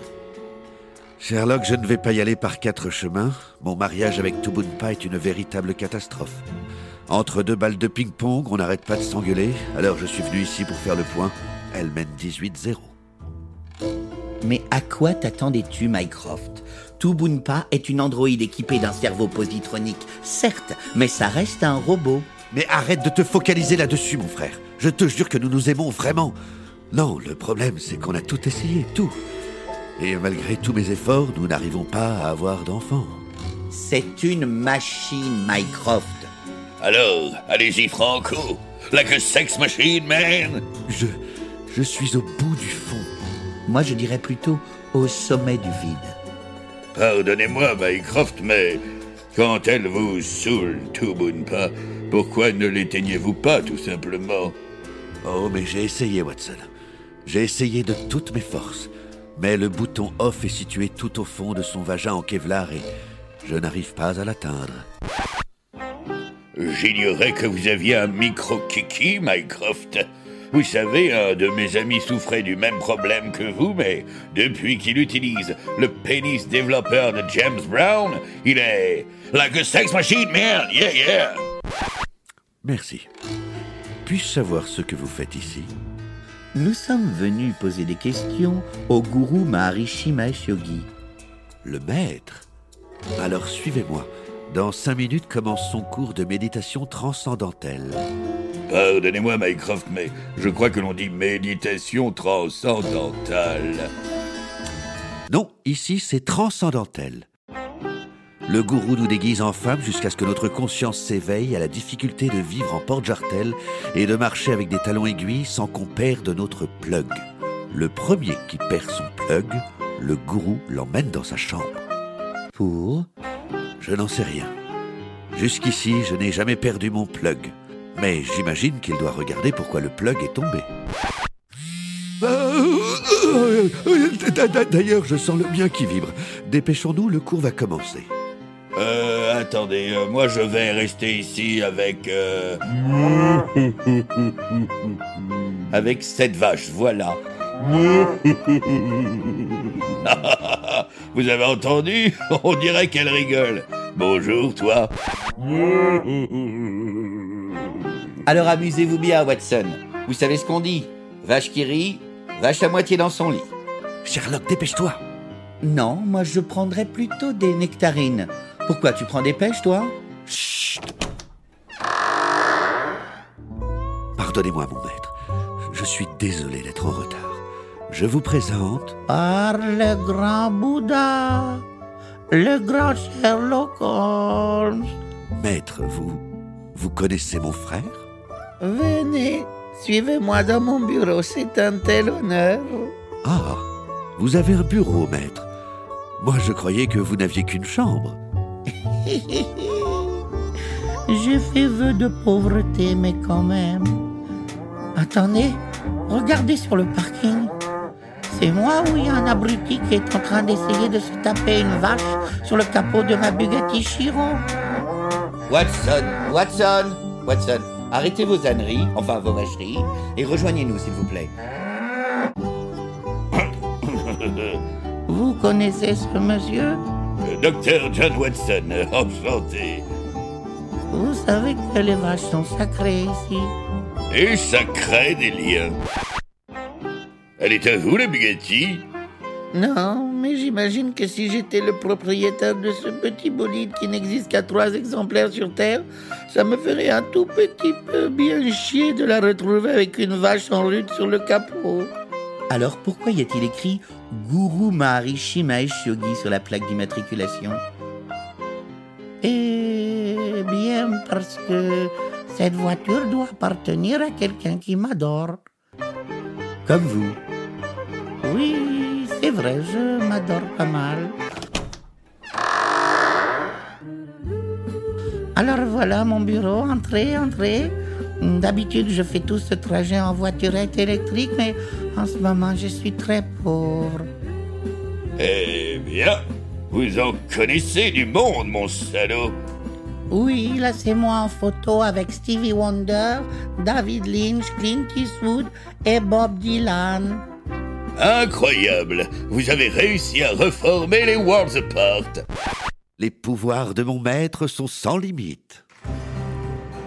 Sherlock, je ne vais pas y aller par quatre chemins. Mon mariage avec Tubunpa est une véritable catastrophe. Entre deux balles de ping-pong, on n'arrête pas de s'engueuler. Alors je suis venu ici pour faire le point. Elle mène 18-0. Mais à quoi t'attendais-tu, Mycroft? Tubunpa est une androïde équipée d'un cerveau positronique, certes, mais ça reste un robot. Mais arrête de te focaliser là-dessus, mon frère. Je te jure que nous nous aimons vraiment. Non, le problème, c'est qu'on a tout essayé, tout. Et malgré tous mes efforts, nous n'arrivons pas à avoir d'enfants. C'est une machine, Mycroft. Alors, allez-y, Franco. Like a sex machine, man. Je. Je suis au bout du fond. Moi, je dirais plutôt au sommet du vide. Pardonnez-moi, Mycroft, mais quand elle vous saoule, Tubunpa, pourquoi ne l'éteignez-vous pas, tout simplement? Oh, mais j'ai essayé, Watson. J'ai essayé de toutes mes forces. Mais le bouton off est situé tout au fond de son vagin en Kevlar et je n'arrive pas à l'atteindre. J'ignorais que vous aviez un micro-kiki, Mycroft. Vous savez, un de mes amis souffrait du même problème que vous, mais depuis qu'il utilise le pénis développeur de James Brown, il est like a sex machine, man. Yeah, yeah. Merci. Puis-je savoir ce que vous faites ici? Nous sommes venus poser des questions au gourou Maharishi Mahesh Yogi. Le maître Alors suivez-moi. Dans cinq minutes commence son cours de méditation transcendantelle. Pardonnez-moi, Mycroft, mais je crois que l'on dit méditation transcendantale. Non, ici c'est transcendantel. Le gourou nous déguise en femme jusqu'à ce que notre conscience s'éveille à la difficulté de vivre en porte-jartel et de marcher avec des talons aiguilles sans qu'on perde notre plug. Le premier qui perd son plug, le gourou l'emmène dans sa chambre. Pour Je n'en sais rien. Jusqu'ici, je n'ai jamais perdu mon plug. Mais j'imagine qu'il doit regarder pourquoi le plug est tombé. D'ailleurs, je sens le mien qui vibre. Dépêchons-nous, le cours va commencer. Euh, attendez, euh, moi je vais rester ici avec... euh, (laughs) avec cette vache, voilà. (laughs) Vous avez entendu? (laughs) On dirait qu'elle rigole. Bonjour, toi. Alors amusez-vous bien, Watson. Vous savez ce qu'on dit? Vache qui rit, vache à moitié dans son lit. Sherlock, dépêche-toi. Non, moi je prendrais plutôt des nectarines. Pourquoi tu prends des pêches, toi Chut Pardonnez-moi, mon maître. Je suis désolé d'être en retard. Je vous présente Par le grand Bouddha, le grand Sherlock Holmes. Maître, vous... Vous connaissez mon frère? Venez, suivez-moi dans mon bureau, c'est un tel honneur. Ah, vous avez un bureau, maître. Moi, je croyais que vous n'aviez qu'une chambre. (laughs) J'ai fait vœu de pauvreté, mais quand même. Attendez, regardez sur le parking. C'est moi ou il y a un abruti qui est en train d'essayer de se taper une vache sur le capot de ma Bugatti Chiron Watson, Watson, Watson, arrêtez vos âneries, enfin vos vacheries, et rejoignez-nous s'il vous plaît. Vous connaissez ce monsieur? Docteur John Watson, enchanté. Vous savez que les vaches sont sacrées ici. Et ça crée des liens. Elle est à vous, la Bugatti? Non, mais j'imagine que si j'étais le propriétaire de ce petit bolide qui n'existe qu'à trois exemplaires sur Terre, ça me ferait un tout petit peu bien chier de la retrouver avec une vache en rute sur le capot. Alors pourquoi y a-t-il écrit Guru Maharishi Mahesh Yogi sur la plaque d'immatriculation? Eh bien parce que cette voiture doit appartenir à quelqu'un qui m'adore. Comme vous. Oui, c'est vrai, je m'adore pas mal. Alors voilà mon bureau, entrez, entrez. D'habitude, je fais tout ce trajet en voiturette électrique, mais en ce moment, je suis très pauvre. Eh bien, vous en connaissez du monde, mon salaud. Oui, là c'est moi en photo avec Stevie Wonder, David Lynch, Clint Eastwood et Bob Dylan. Incroyable Vous avez réussi à reformer les Worlds Apart Les pouvoirs de mon maître sont sans limite.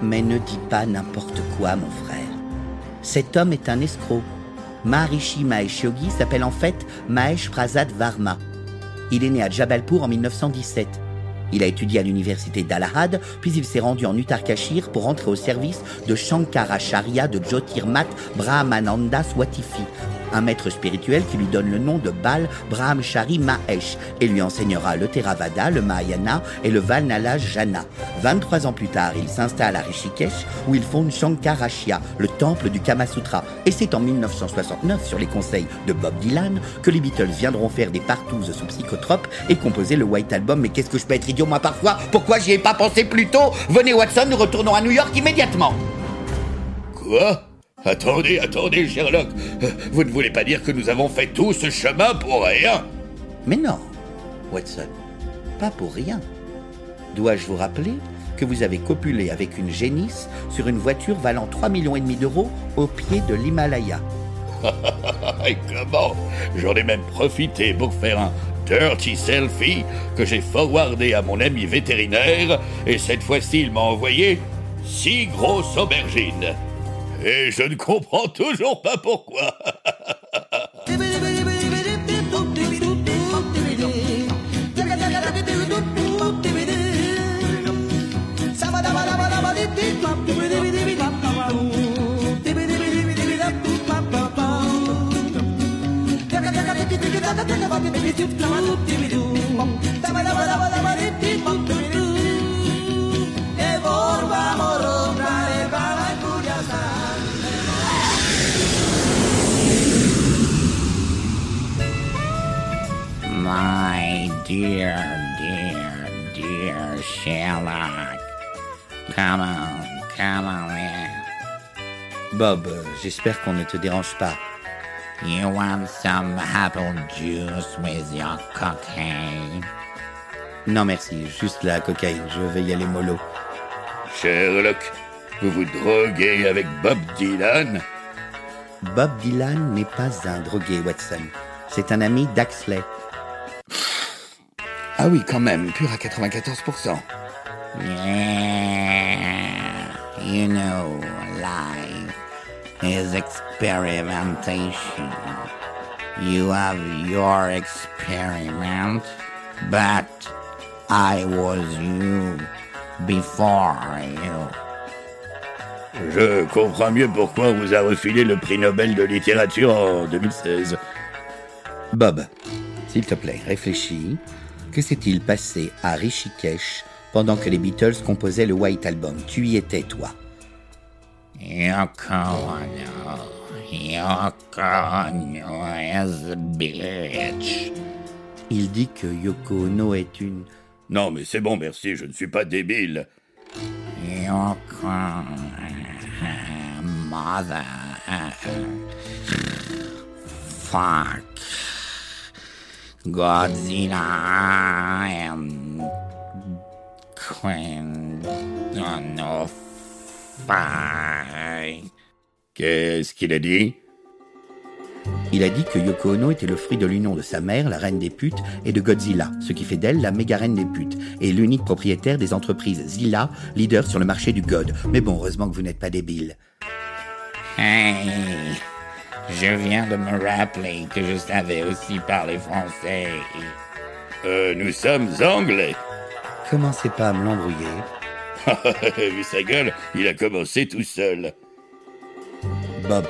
Mais ne dis pas n'importe quoi, mon frère. Cet homme est un escroc. Maharishi Mahesh Yogi s'appelle en fait Mahesh Prasad Varma. Il est né à Jabalpur en 1917. Il a étudié à l'université d'Allahad, puis il s'est rendu en Uttarkashir pour entrer au service de Shankaracharya de Jyotirmat Brahmananda Swatifi, un maître spirituel qui lui donne le nom de Bal Brahmachari Mahesh et lui enseignera le Theravada, le Mahayana et le Valnala Jana. 23 ans plus tard, il s'installe à Rishikesh où il fonde Shankarashya, le temple du Kama Sutra. Et c'est en 1969, sur les conseils de Bob Dylan, que les Beatles viendront faire des partouzes sous psychotropes et composer le White Album. Mais qu'est-ce que je peux être idiot moi parfois? Pourquoi j'y ai pas pensé plus tôt? Venez Watson, nous retournons à New York immédiatement. Quoi? Attendez, attendez, Sherlock. Vous ne voulez pas dire que nous avons fait tout ce chemin pour rien? Mais non, Watson, pas pour rien. Dois-je vous rappeler que vous avez copulé avec une génisse sur une voiture valant 3 millions et demi d'euros au pied de l'Himalaya? (laughs) Et comment? J'en ai même profité pour faire un dirty selfie que j'ai forwardé à mon ami vétérinaire et cette fois-ci il m'a envoyé six grosses aubergines. Et je ne comprends toujours pas pourquoi. My dear, dear, dear Sherlock. Come on, come on in. Bob, j'espère qu'on ne te dérange pas. You want some apple juice with your cocaine? Non merci, juste la cocaïne, je vais y aller mollo. Sherlock, vous vous droguez avec Bob Dylan? Bob Dylan n'est pas un drogué, Watson. C'est un ami d'Axley. Ah oui, quand même, pur à 94%. Yeah, you know, life is experimentation. You have your experiment, but I was you before you. Je comprends mieux pourquoi on vous a refilé le prix Nobel de littérature en 2016. Bob, s'il te plaît, réfléchis. Que s'est-il passé à Rishikesh pendant que les Beatles composaient le White Album? Tu y étais, toi Yoko Ono. Yoko Ono is a bitch. Il dit que Yoko Ono est une... Non, mais c'est bon, merci, je ne suis pas débile. Yoko Mother. Fuck. Godzilla and Queen. Qu'est-ce qu'il a dit? Il a dit que Yoko Ono était le fruit de l'union de sa mère, la reine des putes, et de Godzilla, ce qui fait d'elle la méga reine des putes, et l'unique propriétaire des entreprises Zilla, leader sur le marché du God. Mais bon, heureusement que vous n'êtes pas débile. Hey, je viens de me rappeler que je savais aussi parler français. Euh, nous sommes anglais. Commencez pas à me l'embrouiller. (laughs) Vu sa gueule, il a commencé tout seul. Bob,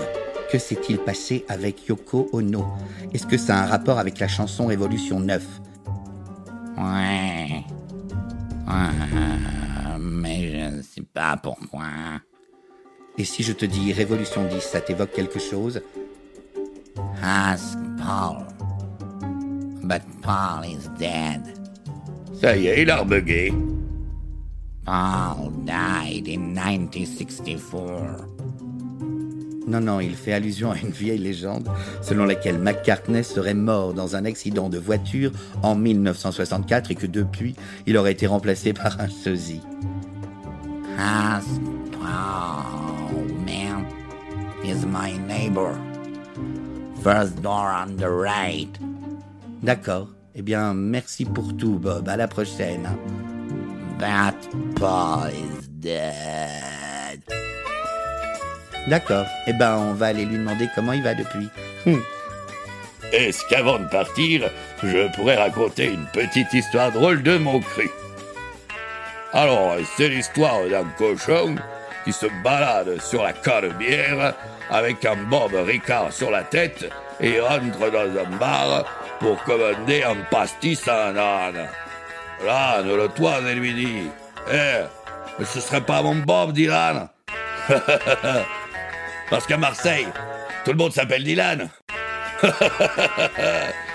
que s'est-il passé avec Yoko Ono Est-ce que ça a un rapport avec la chanson Révolution 9 Ouais. Ouais, mais je ne sais pas pourquoi. Et si je te dis Révolution 10, ça t'évoque quelque chose? Ask Paul. But Paul is dead. Ça y est, il a rebugué. Paul died in 1964. Non, non, il fait allusion à une vieille légende selon laquelle McCartney serait mort dans un accident de voiture en 1964 et que depuis, il aurait été remplacé par un sosie. Ask Paul. He's my neighbor. First door on the right. D'accord. Eh bien, merci pour tout, Bob. À la prochaine. That Paul is dead. D'accord. Eh ben, on va aller lui demander comment il va depuis. Hum. Est-ce qu'avant de partir, je pourrais raconter une petite histoire drôle de mon cru Alors, c'est l'histoire d'un cochon qui se balade sur la bière avec un Bob Ricard sur la tête et rentre dans un bar pour commander un pastis à un âne. L'âne le toise et lui dit Eh, mais ce serait pas mon Bob, Dylan (laughs) Parce qu'à Marseille, tout le monde s'appelle Dylan. (laughs)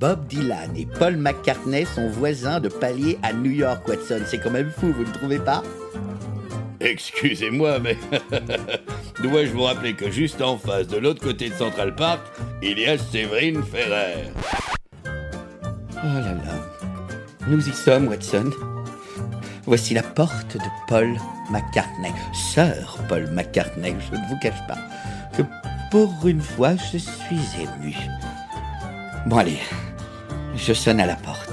Bob Dylan et Paul McCartney sont voisins de palier à New York, Watson. C'est quand même fou, vous ne trouvez pas? Excusez-moi, mais (laughs) dois-je vous rappeler que juste en face, de l'autre côté de Central Park, il y a Séverine Ferrer? Oh là là. Nous y sommes, Watson. Voici la porte de Paul McCartney, sœur Paul McCartney, je ne vous cache pas que pour une fois je suis ému. Bon allez, je sonne à la porte.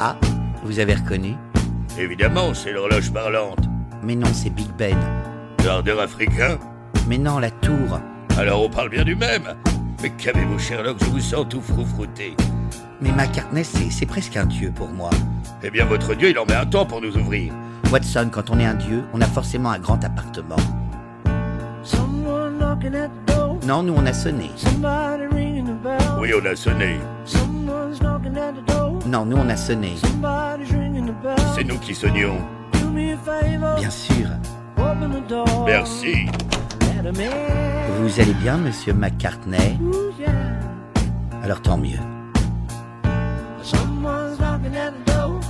Ah, vous avez reconnu? Évidemment, c'est l'horloge parlante. Mais non, c'est Big Ben. Gardeur africain? Mais non, la tour. Alors on parle bien du même. Mais qu'avez-vous, Sherlock? Je vous sens tout froufrouté. Mais McCartney, c'est c'est presque un dieu pour moi. Eh bien, votre dieu, il en met un temps pour nous ouvrir. Watson, quand on est un dieu, on a forcément un grand appartement. Non, nous on a sonné. Oui, on a sonné. Non, nous on a sonné. C'est nous qui sonnions. Do me a favor. Bien sûr. Merci. Vous allez bien, monsieur McCartney? Alors tant mieux.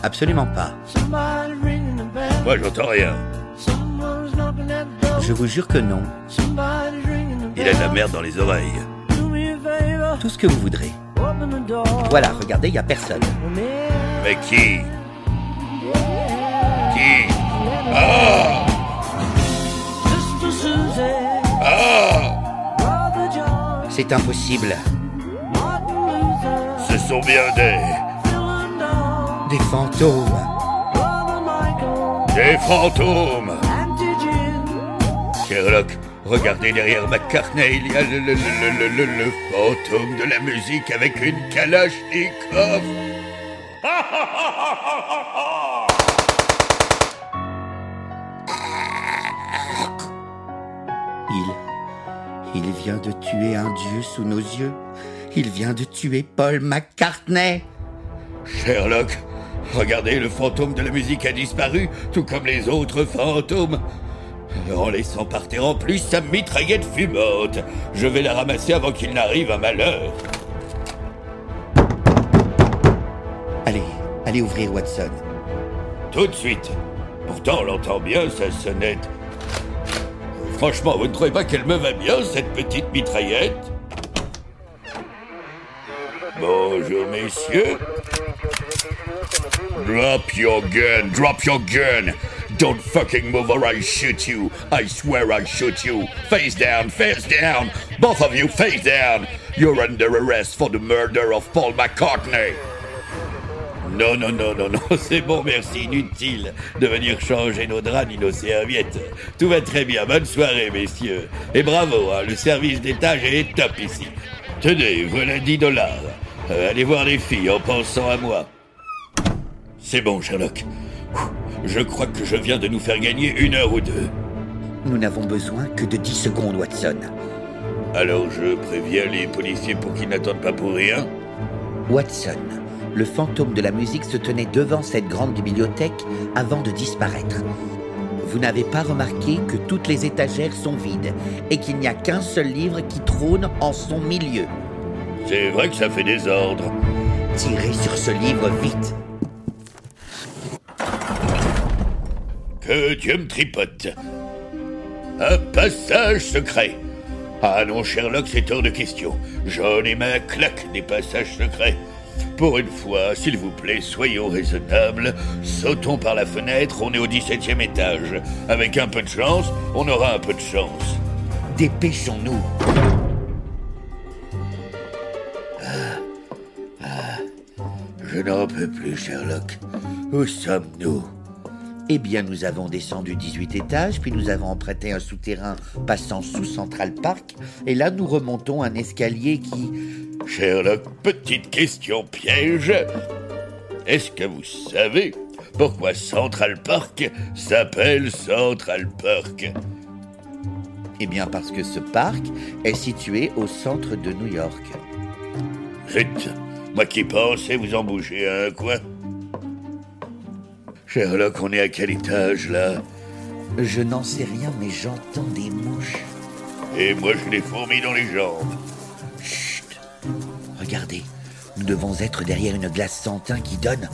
Absolument pas. Moi, j'entends rien. Je vous jure que non. Il a de la merde dans les oreilles. Tout ce que vous voudrez. Voilà, regardez, il n'y a personne. Mais qui? Qui? Ah. Ah. C'est impossible. Ce sont bien des... Des fantômes. Des fantômes. Sherlock, regardez derrière McCartney, il y a le, le, le, le, le, fantôme de la musique avec une kalachnikov. Il. Il vient de tuer un dieu sous nos yeux. Il vient de tuer Paul McCartney. Sherlock, regardez, le fantôme de la musique a disparu, tout comme les autres fantômes. En laissant par terre en plus sa mitraillette fumante. Je vais la ramasser avant qu'il n'arrive un malheur. Allez, allez ouvrir Watson. Tout de suite. Pourtant, on l'entend bien, sa sonnette. Franchement, vous ne trouvez pas qu'elle me va bien, cette petite mitraillette? Bonjour, messieurs. Drop your gun, drop your gun. Don't fucking move or I shoot you. I swear I shoot you. Face down, face down. Both of you, face down. You're under arrest for the murder of Paul McCartney. Non, non, non, non, non, (laughs) c'est bon, merci, inutile de venir changer nos draps ni nos serviettes. Tout va très bien, bonne soirée, messieurs. Et bravo, hein, le service d'étage est top ici. Tenez, voilà 10 dollars. Euh, allez voir les filles en pensant à moi. C'est bon, Sherlock. Je crois que je viens de nous faire gagner une heure ou deux. Nous n'avons besoin que de 10 secondes, Watson. Alors je préviens les policiers pour qu'ils n'attendent pas pour rien. Watson, le fantôme de la musique se tenait devant cette grande bibliothèque avant de disparaître. Vous n'avez pas remarqué que toutes les étagères sont vides et qu'il n'y a qu'un seul livre qui trône en son milieu. C'est vrai que ça fait désordre. Tirez sur ce livre vite. Que Dieu me tripote. Un passage secret. Ah non, Sherlock, c'est hors de question. J'en ai ma claque des passages secrets. Pour une fois, s'il vous plaît, soyons raisonnables. Sautons par la fenêtre, on est au 17e étage. Avec un peu de chance, on aura un peu de chance. Dépêchons-nous. Je n'en peux plus, Sherlock. Où sommes-nous? Eh bien, nous avons descendu 18 étages, puis nous avons emprunté un souterrain passant sous Central Park, et là nous remontons un escalier qui... Sherlock, petite question piège. Est-ce que vous savez pourquoi Central Park s'appelle Central Park? Eh bien, parce que ce parc est situé au centre de New York. Moi qui pensais vous en bouger un coin. Sherlock, on est à quel étage là? Je n'en sais rien, mais j'entends des mouches. Et moi j'ai des fourmis dans les jambes. Chut Regardez, nous devons être derrière une glace sans teint qui donne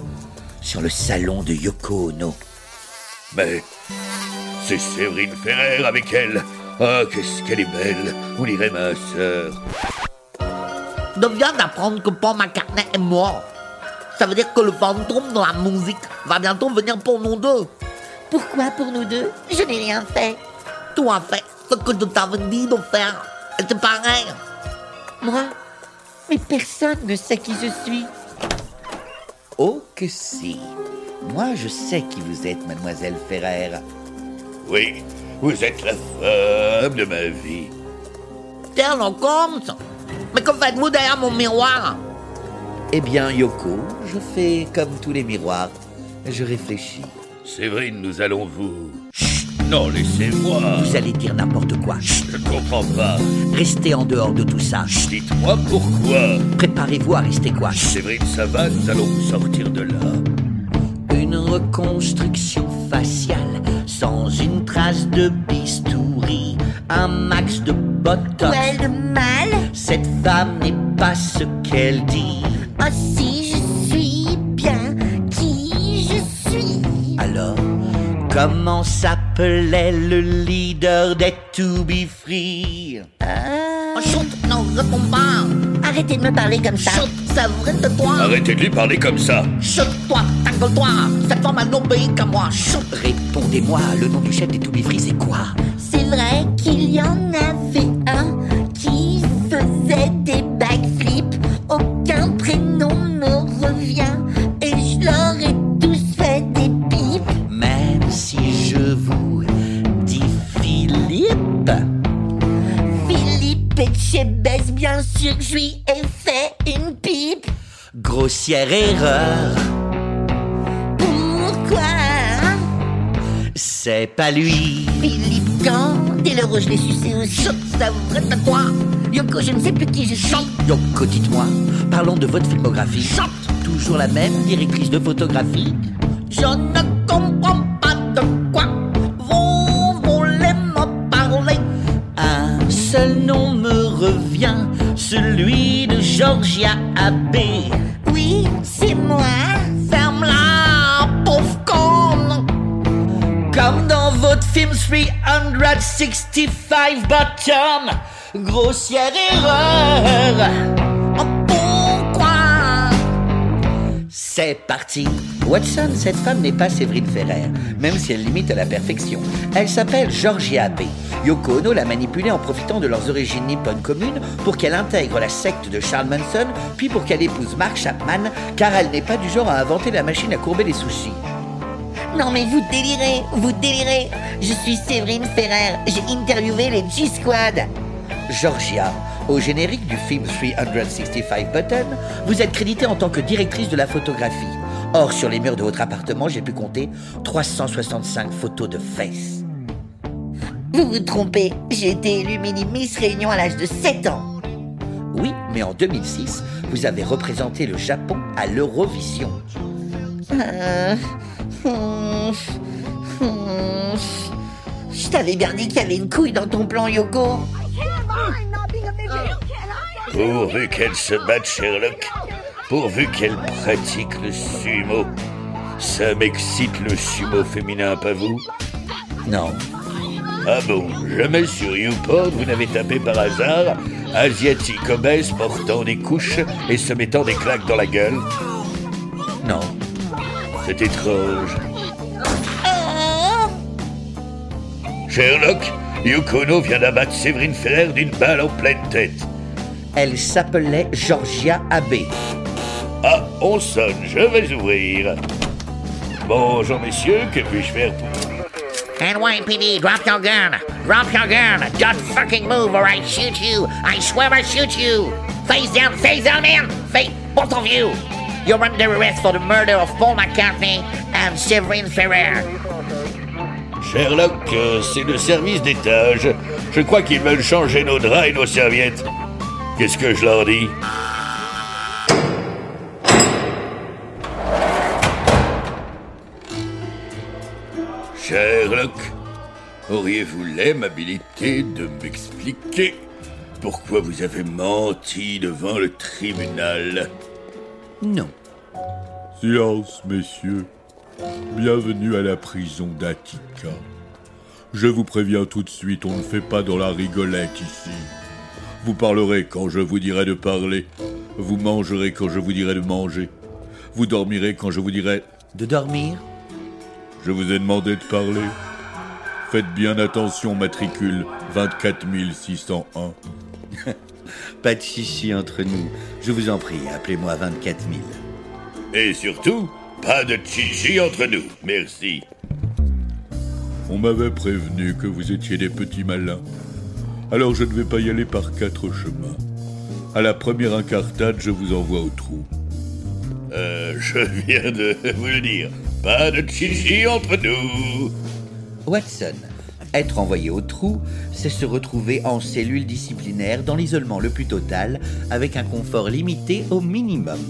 sur le salon de Yoko Ono. Mais c'est Séverine Ferrer avec elle. Ah, qu'est-ce qu'elle est belle. On dirait ma sœur. Je viens d'apprendre que Paul McCartney est mort. Ça veut dire que le fantôme de la musique va bientôt venir pour nous deux. Pourquoi pour nous deux Je n'ai rien fait. Tu as fait ce que je t'avais dit de faire. Et c'est pareil. Moi? Mais personne ne sait qui je suis. Oh que si. Moi, je sais qui vous êtes, mademoiselle Ferrer. Oui, vous êtes la femme de ma vie. Sherlock Holmes Mais que faites-vous derrière mon miroir? Eh bien, Yoko, je fais comme tous les miroirs. Je réfléchis. Séverine, nous allons vous... Chut, non, laissez-moi. Vous allez dire n'importe quoi. Je ne comprends pas. Restez en dehors de tout ça. Dites-moi pourquoi. Préparez-vous à rester quoi? Séverine, ça va, nous allons vous sortir de là. Une reconstruction faciale sans une trace de bistouri, un max de botox. Mal Cette femme n'est pas ce qu'elle dit. Oh si, je suis bien qui je suis. Alors, comment s'appelait le leader des To Be Free? Oh, chut, non, réponds pas. Arrêtez de me parler comme ça. Chut, c'est vrai de toi. Arrêtez de lui parler comme ça. Chut, toi, ta gueule, toi. Cette femme a n'obéit qu'à moi. Chut. Répondez-moi, le nom du chef des To Be Free, c'est quoi? C'est vrai qu'il y en avait Sûr, je lui ai fait une pipe. grossière erreur, Pourquoi? C'est pas lui. Philippe quand Dès lors où je l'ai sucé aussi. Ça vous prête à quoi Yoko, je ne sais plus qui je suis. Yoko, dites-moi, parlons de votre filmographie. Toujours la même directrice de photographie Je ne comprends Georgia Abbé. Oui, c'est moi. Ferme-la, pauvre conne. Comme dans votre film 365 Bottom, grossière erreur. C'est parti. Watson, cette femme n'est pas Séverine Ferrer, même si elle limite à la perfection. Elle s'appelle Georgia Abbé. Yoko Ono l'a manipulée en profitant de leurs origines nippones communes pour qu'elle intègre la secte de Charles Manson, puis pour qu'elle épouse Mark Chapman, car elle n'est pas du genre à inventer la machine à courber les sushis. Non mais vous délirez, vous délirez. Je suis Séverine Ferrer. J'ai interviewé les G-Squad. Georgia, au générique du film 365 Button, vous êtes créditée en tant que directrice de la photographie. Or, sur les murs de votre appartement, j'ai pu compter 365 photos de fesses. Vous vous trompez. J'ai été élue mini Miss Réunion à l'âge de 7 ans. Oui, mais en 2006, vous avez représenté le Japon à l'Eurovision. Euh, hum, hum. Je t'avais bien dit qu'il y avait une couille dans ton plan, Yoko. Pourvu qu'elle se batte, Sherlock. Pourvu qu'elle pratique le sumo. Ça m'excite le sumo féminin, pas vous? Non. Ah bon, jamais sur YouPorn vous n'avez tapé par hasard asiatique obèse portant des couches et se mettant des claques dans la gueule? Non. C'est étrange. Sherlock, Yukono vient d'abattre Séverine Ferrer d'une balle en pleine tête. Elle s'appelait Georgia Abbé. Ah, on sonne, je vais ouvrir. Bonjour messieurs, que puis-je faire pour... NYPD, drop your gun. Drop your gun. Don't fucking move or I shoot you. I swear I shoot you. Face down, face down, man. Face, both of you. You're under arrest for the murder of Paul McCartney and Severine Ferrer. Sherlock, euh, c'est le service d'étage. Je crois qu'ils veulent changer nos draps et nos serviettes. Qu'est-ce que je leur dis? Sherlock, auriez-vous l'aimabilité de m'expliquer pourquoi vous avez menti devant le tribunal? Non. Silence, messieurs. Bienvenue à la prison d'Attica. Je vous préviens tout de suite, on ne fait pas dans la rigolette ici. Vous parlerez quand je vous dirai de parler. Vous mangerez quand je vous dirai de manger. Vous dormirez quand je vous dirai... De dormir? Je vous ai demandé de parler. Faites bien attention, matricule 24 601. (laughs) Pas de chichi entre nous. Je vous en prie, appelez-moi 24 000. Et surtout, pas de chichi entre nous. Merci. On m'avait prévenu que vous étiez des petits malins. Alors je ne vais pas y aller par quatre chemins. À la première incartade, je vous envoie au trou. Euh, je viens de vous le dire. Pas de chichi entre nous. Watson, être envoyé au trou, c'est se retrouver en cellule disciplinaire dans l'isolement le plus total, avec un confort limité au minimum.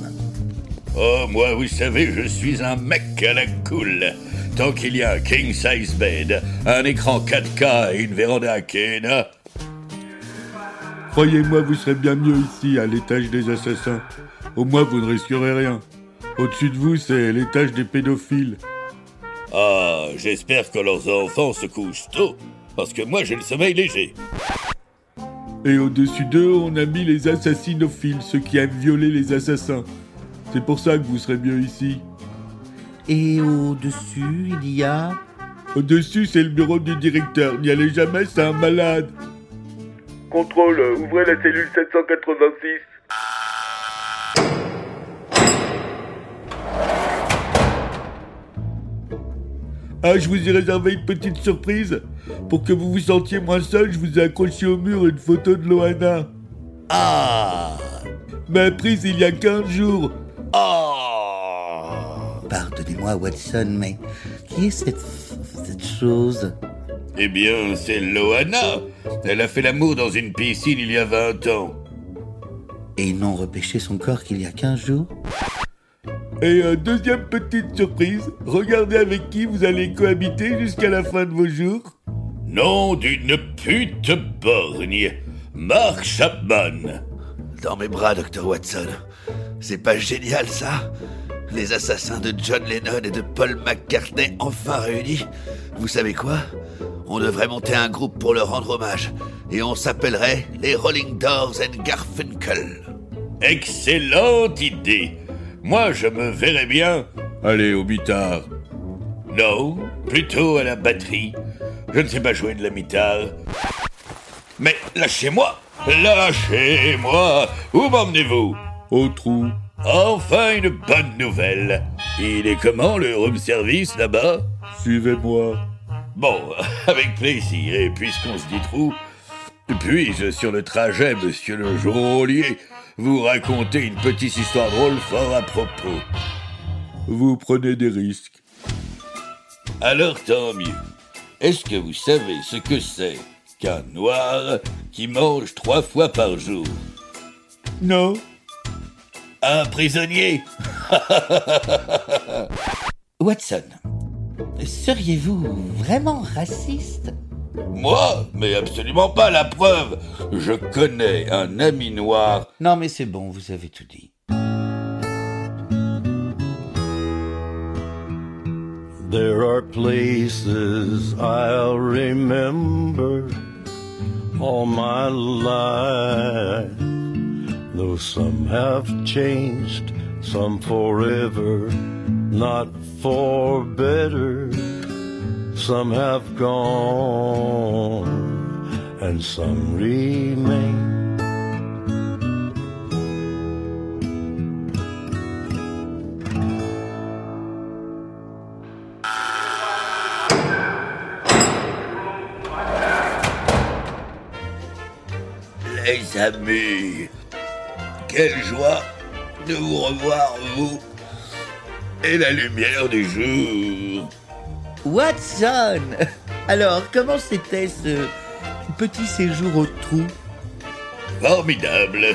Oh, moi, vous savez, je suis un mec à la cool. Tant qu'il y a un king size bed, un écran 4K et une véranda à Kena. Croyez-moi, vous serez bien mieux ici, à l'étage des assassins. Au moins, vous ne risquerez rien. Au-dessus de vous, c'est l'étage des pédophiles. Ah, j'espère que leurs enfants se couchent tôt, parce que moi j'ai le sommeil léger. Et au-dessus d'eux, on a mis les assassinophiles, ceux qui aiment violer les assassins. C'est pour ça que vous serez mieux ici. Et au-dessus, il y a... Au-dessus, c'est le bureau du directeur. N'y allez jamais, c'est un malade. Contrôle, ouvrez la cellule 786. Ah, je vous ai réservé une petite surprise. Pour que vous vous sentiez moins seul, je vous ai accroché au mur une photo de Loana. Ah Mais prise il y a 15 jours. Ah Pardonnez-moi, Watson, mais qui est cette, cette chose? Eh bien, c'est Loana. Elle a fait l'amour dans une piscine il y a 20 ans. Et ils n'ont repêché son corps qu'il y a 15 jours? Et euh, deuxième petite surprise, regardez avec qui vous allez cohabiter jusqu'à la fin de vos jours. Nom d'une pute borgne. Mark Chapman. Dans mes bras, Dr. Watson. C'est pas génial, ça? Les assassins de John Lennon et de Paul McCartney enfin réunis Vous savez quoi? On devrait monter un groupe pour leur rendre hommage. Et on s'appellerait les Rolling Doors and Garfunkel. Excellente idée. Moi, je me verrais bien. Allez, au mitard. Non, plutôt à la batterie. Je ne sais pas jouer de la guitare. Mais lâchez-moi Lâchez-moi Où m'emmenez-vous? Au trou. Enfin une bonne nouvelle. Il est comment le room service là-bas? Suivez-moi. Bon, (laughs) avec plaisir, et puisqu'on se dit trou, puis-je, sur le trajet, monsieur le geôlier, vous raconter une petite histoire drôle fort à propos? Vous prenez des risques. Alors tant mieux. Est-ce que vous savez ce que c'est qu'un noir qui mange trois fois par jour? Non. Un prisonnier (laughs) Watson, seriez-vous vraiment raciste? Moi Mais absolument pas la preuve Je connais un ami noir. Non mais c'est bon, vous avez tout dit. There are places I'll remember all my life. Though some have changed, some forever, not for better. Some have gone, and some remain. Les amis, quelle joie de vous revoir, vous et la lumière du jour. Watson Alors, comment c'était ce petit séjour au trou? Formidable.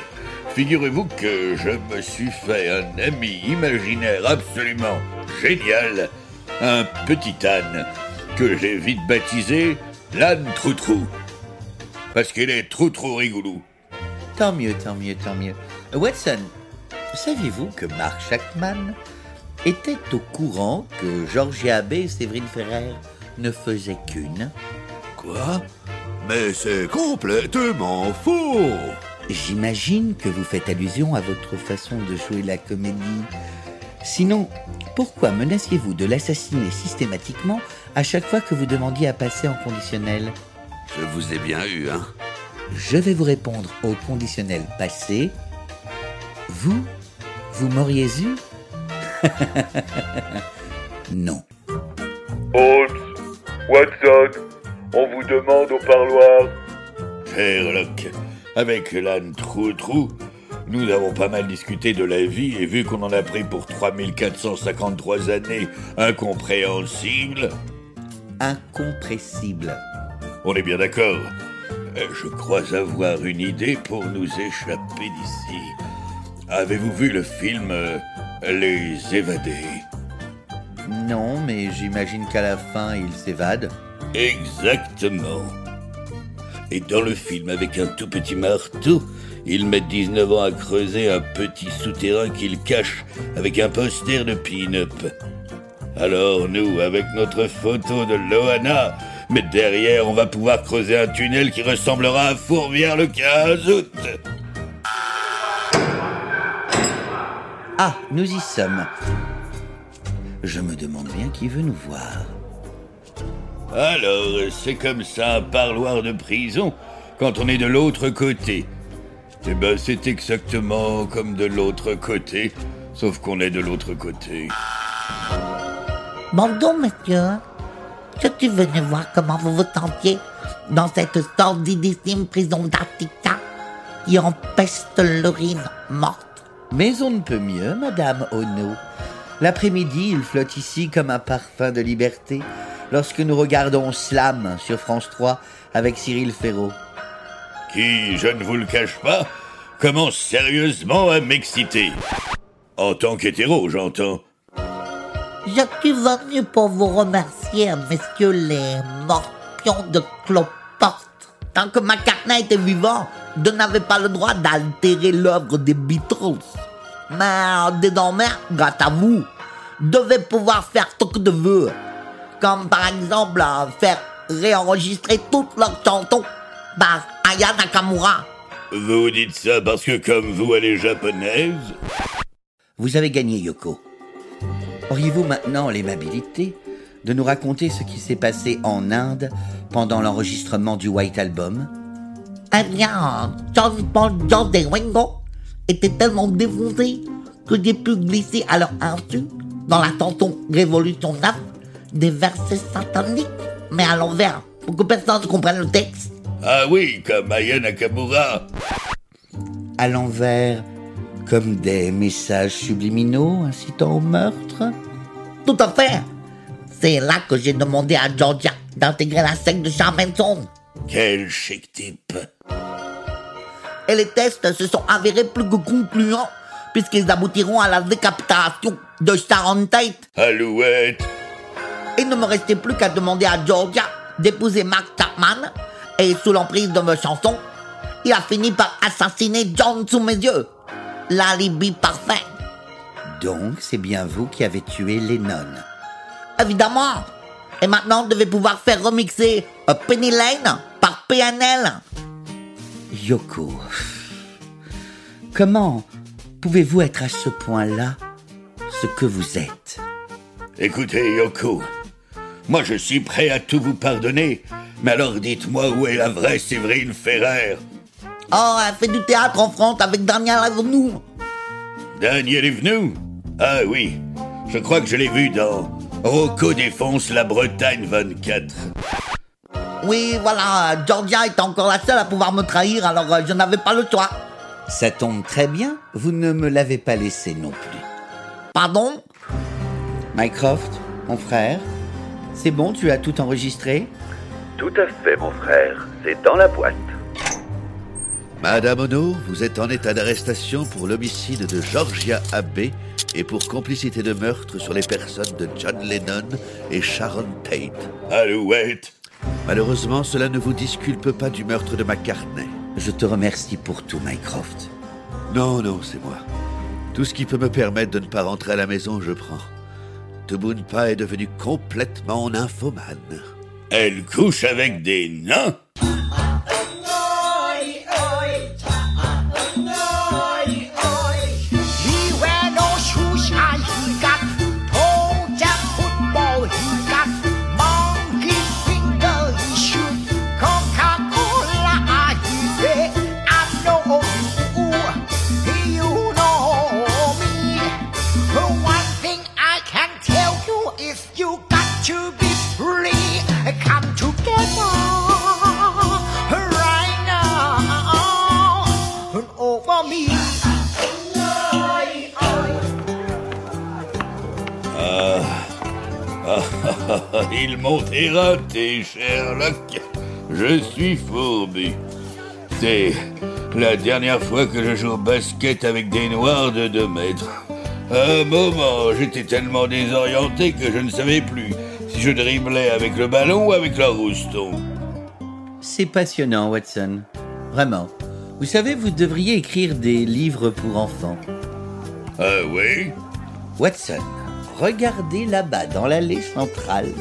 Figurez-vous que je me suis fait un ami imaginaire absolument génial, un petit âne que j'ai vite baptisé l'âne Troutrou. Parce qu'il est trop rigoulou. Tant mieux, tant mieux, tant mieux. Watson, saviez-vous que Mark Shackman était au courant que Georgia Abbé et Séverine Ferrer ne faisaient qu'une? Quoi? Mais c'est complètement faux! J'imagine que vous faites allusion à votre façon de jouer la comédie. Sinon, pourquoi menaciez-vous de l'assassiner systématiquement à chaque fois que vous demandiez à passer en conditionnel? Je vous ai bien eu, hein. Je vais vous répondre au conditionnel passé. Vous, vous m'auriez eu (laughs) Non. Holmes, Watson, on vous demande au parloir. Sherlock, avec l'âne Trou-Trou, nous avons pas mal discuté de la vie et vu qu'on en a pris pour 3453 années incompréhensibles, Incompressible. on est bien d'accord. Euh, Je crois avoir une idée pour nous échapper d'ici. Avez-vous vu le film euh, Les Évadés? Non, mais j'imagine qu'à la fin, il s'évade. Exactement. Et dans le film, avec un tout petit marteau, ils mettent 19 ans à creuser un petit souterrain qu'ils cachent avec un poster de pin-up. Alors nous, avec notre photo de Loana, mais derrière, on va pouvoir creuser un tunnel qui ressemblera à Fourvière le 15 août. Ah, nous y sommes. Je me demande bien qui veut nous voir. Alors, c'est comme ça un parloir de prison quand on est de l'autre côté. Eh ben, c'est exactement comme de l'autre côté, sauf qu'on est de l'autre côté. Bon donc, monsieur, je suis venu voir? Comment vous vous sentiez dans cette sordidissime prison d'Artica qui empeste l'urine morte? Mais on ne peut mieux, Madame Ono. L'après-midi, il flotte ici comme un parfum de liberté, lorsque nous regardons Slam sur France 3 avec Cyril Ferraud. Qui, je ne vous le cache pas, commence sérieusement à m'exciter. En tant qu'hétéro, j'entends. Je suis venu pour vous remercier, messieurs les morpions de cloporte. Tant que McCartney était vivant, je n'avais pas le droit d'altérer l'œuvre des Beatles. Mais désormais, grâce à vous, vais pouvoir faire ce que je veux. Comme par exemple euh, faire réenregistrer toutes leurs chansons par Aya Nakamura. Vous dites ça parce que comme vous, elle est japonaise? Vous avez gagné, Yoko. Auriez-vous maintenant l'aimabilité de nous raconter ce qui s'est passé en Inde pendant l'enregistrement du White Album Eh bien, John Paul John et Ringo étaient tellement défoncés que j'ai pu glisser à leur insu dans la chanson Révolution 9 des versets sataniques, mais à l'envers, pour que personne ne comprenne le texte. Ah oui, comme Aya Nakamura. À l'envers, comme des messages subliminaux incitant au meurtre Tout à fait. C'est là que j'ai demandé à Georgia d'intégrer la secte de Charmenson. Quel chic type. Et les tests se sont avérés plus que concluants, puisqu'ils aboutiront à la décapitation de Sharon Tate. Alouette. Il ne me restait plus qu'à demander à Georgia d'épouser Mark Chapman, et sous l'emprise de mes chansons, il a fini par assassiner John sous mes yeux. L'alibi parfait. Donc, c'est bien vous qui avez tué Lennon. Évidemment. Et maintenant, je vais pouvoir faire remixer euh, Penny Lane par PNL. Yoko, comment pouvez-vous être à ce point-là ce que vous êtes? Écoutez, Yoko, moi je suis prêt à tout vous pardonner, mais alors dites-moi où est la vraie Séverine Ferrer? Oh, elle fait du théâtre en France avec Daniel Avenue. Daniel venu Ah oui, je crois que je l'ai vu dans Rocco défonce la Bretagne 24. Oui, voilà, Georgia est encore la seule à pouvoir me trahir, alors euh, je n'avais pas le choix. Ça tombe très bien, vous ne me l'avez pas laissé non plus. Pardon? Mycroft, mon frère, c'est bon, tu as tout enregistré? Tout à fait, mon frère. C'est dans la boîte. Madame Ono, vous êtes en état d'arrestation pour l'homicide de Georgia Abbey et pour complicité de meurtre sur les personnes de John Lennon et Sharon Tate. Alouette Malheureusement, cela ne vous disculpe pas du meurtre de McCartney. Je te remercie pour tout, Mycroft. Non, non, c'est moi. Tout ce qui peut me permettre de ne pas rentrer à la maison, je prends. Tubunpa est devenu complètement nymphomane. Elle couche avec des nains Ils m'ont éreinté, Sherlock. Je suis fourbu. C'est la dernière fois que je joue au basket avec des noirs de 2 mètres. À un moment, j'étais tellement désorienté que je ne savais plus si je driblais avec le ballon ou avec le rouston. C'est passionnant, Watson. Vraiment. Vous savez, vous devriez écrire des livres pour enfants. Ah oui? Watson, regardez là-bas dans l'allée centrale.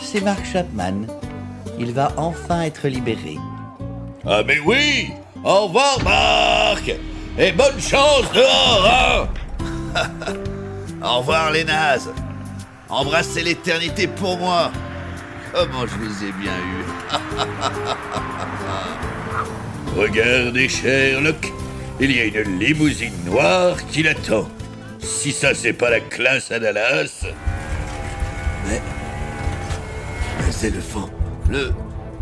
C'est Mark Chapman. Il va enfin être libéré. Ah mais oui Au revoir, Marc Et bonne chance dehors, hein (laughs) Au revoir, les nazes. Embrassez l'éternité pour moi. Comment je vous ai bien eu. (laughs) Regardez, Sherlock, il y a une limousine noire qui l'attend. Si ça, c'est pas la classe à Dallas. Mais. Mais c'est le fan. Le.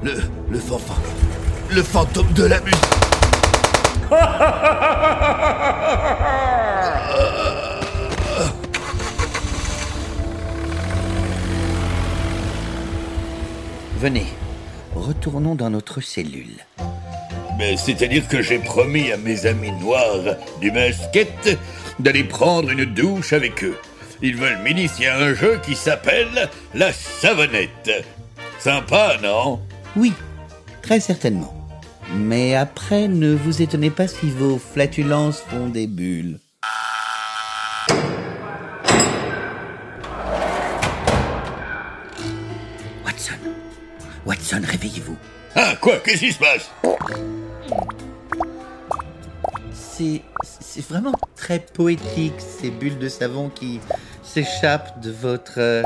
Le. Le fanfan. Le fantôme de la musique. (laughs) Venez, retournons dans notre cellule. Mais c'est-à-dire que j'ai promis à mes amis noirs du basket d'aller prendre une douche avec eux. Ils veulent m'initier à un jeu qui s'appelle la savonnette. Sympa, non? Oui, très certainement. Mais après, ne vous étonnez pas si vos flatulences font des bulles. Watson, Watson, réveillez-vous. Ah, quoi? Qu'est-ce qui se passe? C'est, c'est vraiment très poétique, ces bulles de savon qui s'échappent de votre... euh,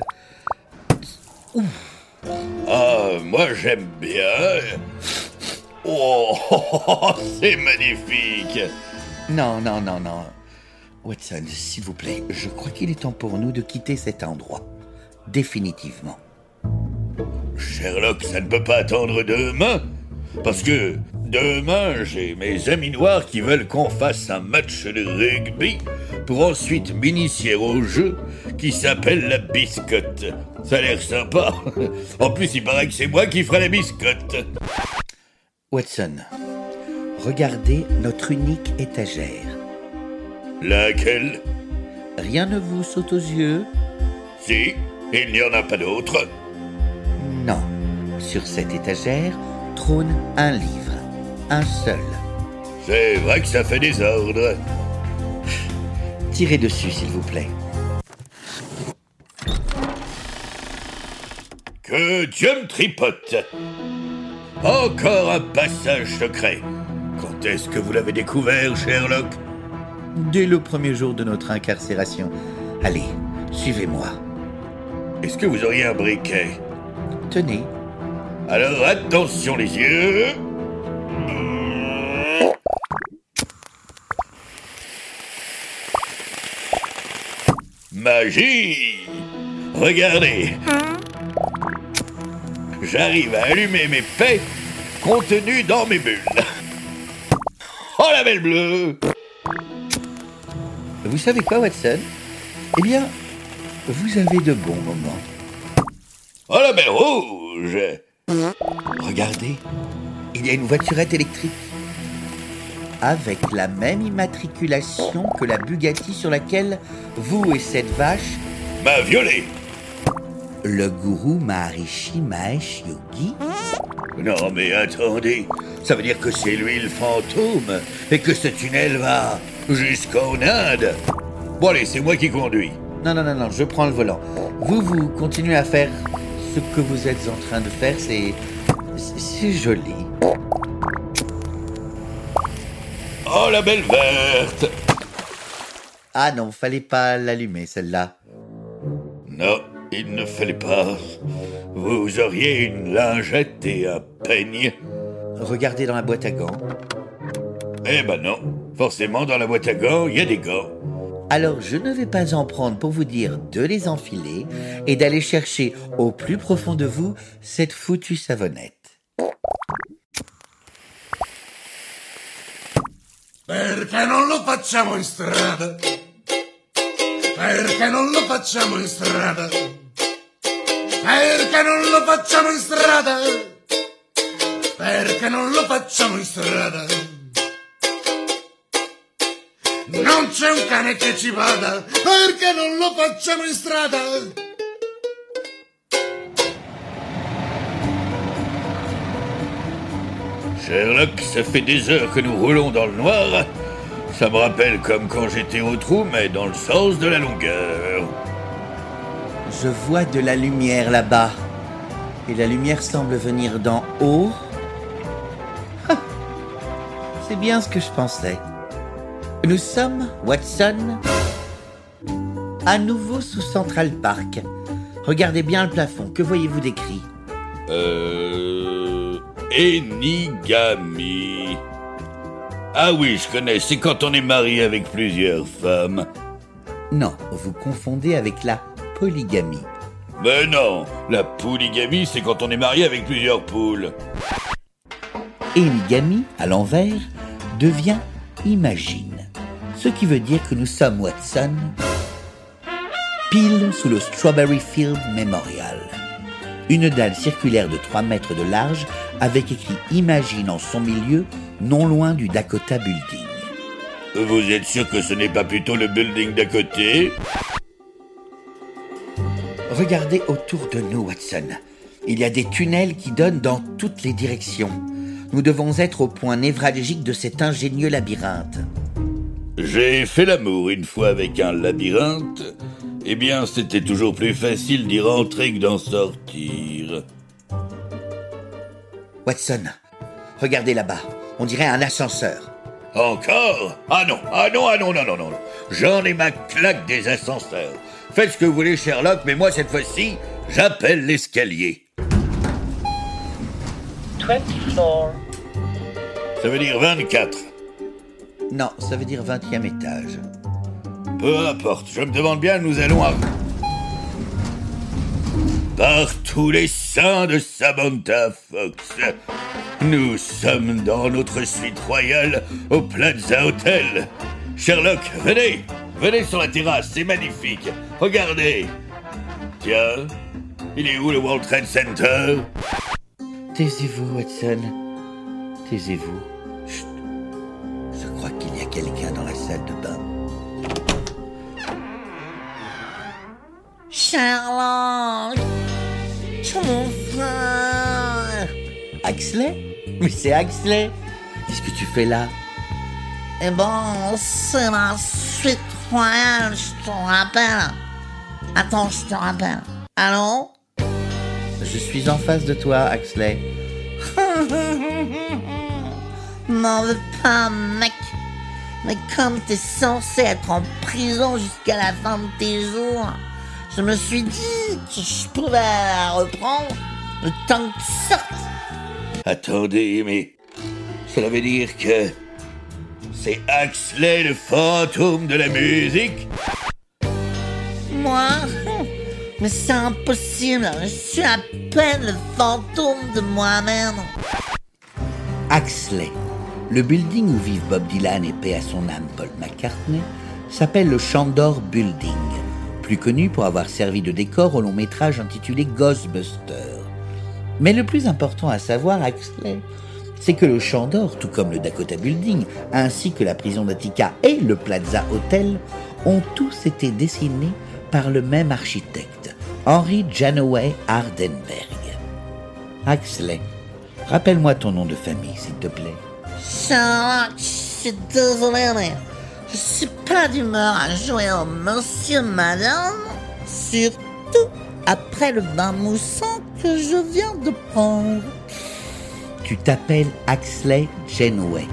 Ah, moi j'aime bien. Oh, (laughs) c'est magnifique. Non, non, non, non. Watson, s'il vous plaît, je crois qu'il est temps pour nous de quitter cet endroit. Définitivement. Sherlock, ça ne peut pas attendre demain. Parce que demain, j'ai mes amis noirs qui veulent qu'on fasse un match de rugby pour ensuite m'initier au jeu qui s'appelle la biscotte. Ça a l'air sympa. (laughs) En plus, il paraît que c'est moi qui ferai la biscotte. Watson, regardez notre unique étagère. Laquelle? Rien ne vous saute aux yeux? Si, il n'y en a pas d'autre. Non. Sur cette étagère trône un livre. Un seul. C'est vrai que ça fait désordre. Tirez dessus, s'il vous plaît. Que Dieu me tripote Encore un passage secret. Quand est-ce que vous l'avez découvert, Sherlock? Dès le premier jour de notre incarcération. Allez, suivez-moi. Est-ce que vous auriez un briquet? Tenez. Alors attention les yeux. Magie Regardez J'arrive à allumer mes paix contenus dans mes bulles. Oh la belle bleue Vous savez quoi, Watson? Eh bien, vous avez de bons moments. Oh la belle rouge Regardez, il y a une voiturette électrique. Avec la même immatriculation que la Bugatti sur laquelle vous et cette vache, m'a violé. Le gourou Maharishi Mahesh Yogi Non mais attendez, ça veut dire que c'est lui le fantôme et que ce tunnel va jusqu'en Inde. Bon allez, c'est moi qui conduis. Non, non, non, non, je prends le volant. Vous, vous continuez à faire ce que vous êtes en train de faire, c'est... c'est- joli. Oh la belle verte Ah non, fallait pas l'allumer, celle-là. Non, il ne fallait pas. Vous auriez une lingette et un peigne. Regardez dans la boîte à gants. Eh ben non, forcément dans la boîte à gants, il y a des gants. Alors je ne vais pas en prendre pour vous dire de les enfiler et d'aller chercher au plus profond de vous cette foutue savonnette. Non c'è un cane che ci vada, perché non lo facciamo in strada? Sherlock, ça fait des heures que nous roulons dans le noir. Ça me rappelle comme quand j'étais au trou, mais dans le sens de la longueur. Je vois de la lumière là-bas. Et la lumière semble venir d'en haut. Ah, C'est bien ce que je pensais. Nous sommes, Watson, à nouveau sous Central Park. Regardez bien le plafond. Que voyez-vous d'écrit? Euh... Enigami. Ah oui, je connais, c'est quand on est marié avec plusieurs femmes. Non, vous confondez avec la polygamie. Mais non, la polygamie, c'est quand on est marié avec plusieurs poules. Enigami, à l'envers, devient imagine. Ce qui veut dire que nous sommes, Watson, pile sous le Strawberry Field Memorial. Une dalle circulaire de 3 mètres de large avec écrit Imagine en son milieu, non loin du Dakota Building. Vous êtes sûr que ce n'est pas plutôt le building d'à côté? Regardez autour de nous, Watson. Il y a des tunnels qui donnent dans toutes les directions. Nous devons être au point névralgique de cet ingénieux labyrinthe. J'ai fait l'amour une fois avec un labyrinthe. Eh bien, c'était toujours plus facile d'y rentrer que d'en sortir. Watson, regardez là-bas. On dirait un ascenseur. Encore? Ah non, ah non, ah non, non, non, non. J'en ai ma claque des ascenseurs. Faites ce que vous voulez, Sherlock, mais moi, cette fois-ci, j'appelle l'escalier. 20 floor. Ça veut dire 24. Non, ça veut dire 20e étage. Peu importe, je me demande bien, nous allons à... Par tous les saints de Samantha Fox, nous sommes dans notre suite royale au Plaza Hotel. Sherlock, venez, venez sur la terrasse, c'est magnifique. Regardez. Tiens, il est où le World Trade Center? Taisez-vous, Watson. Taisez-vous. Crois qu'il y a quelqu'un dans la salle de bain. Sherlock Mon frère Axley? Mais c'est Axley Qu'est-ce que tu fais là? Eh ben, c'est la suite royale, je te rappelle. Attends, je te rappelle. Allô? Je suis en face de toi, Axley. (laughs) M'en veux pas, mec. Mais comme t'es censé être en prison jusqu'à la fin de tes jours, je me suis dit que je pouvais la reprendre le temps que tu sortes. Attendez, mais cela veut dire que c'est Axley le fantôme de la musique? Moi? Mais c'est impossible, je suis à peine le fantôme de moi-même. Axley, le building où vivent Bob Dylan et paix à son âme Paul McCartney, s'appelle le Chandor Building, plus connu pour avoir servi de décor au long métrage intitulé Ghostbusters. Mais le plus important à savoir, Axley, c'est que le Chandor, tout comme le Dakota Building, ainsi que la prison d'Attica et le Plaza Hotel, ont tous été dessinés par le même architecte, Henry Janoway Hardenberg. Axley, rappelle-moi ton nom de famille, s'il te plaît. Sherlock, je suis désolé, mais je suis pas d'humeur à jouer au monsieur madame. Surtout après le bain moussant que je viens de prendre. Tu t'appelles Axley Janeway.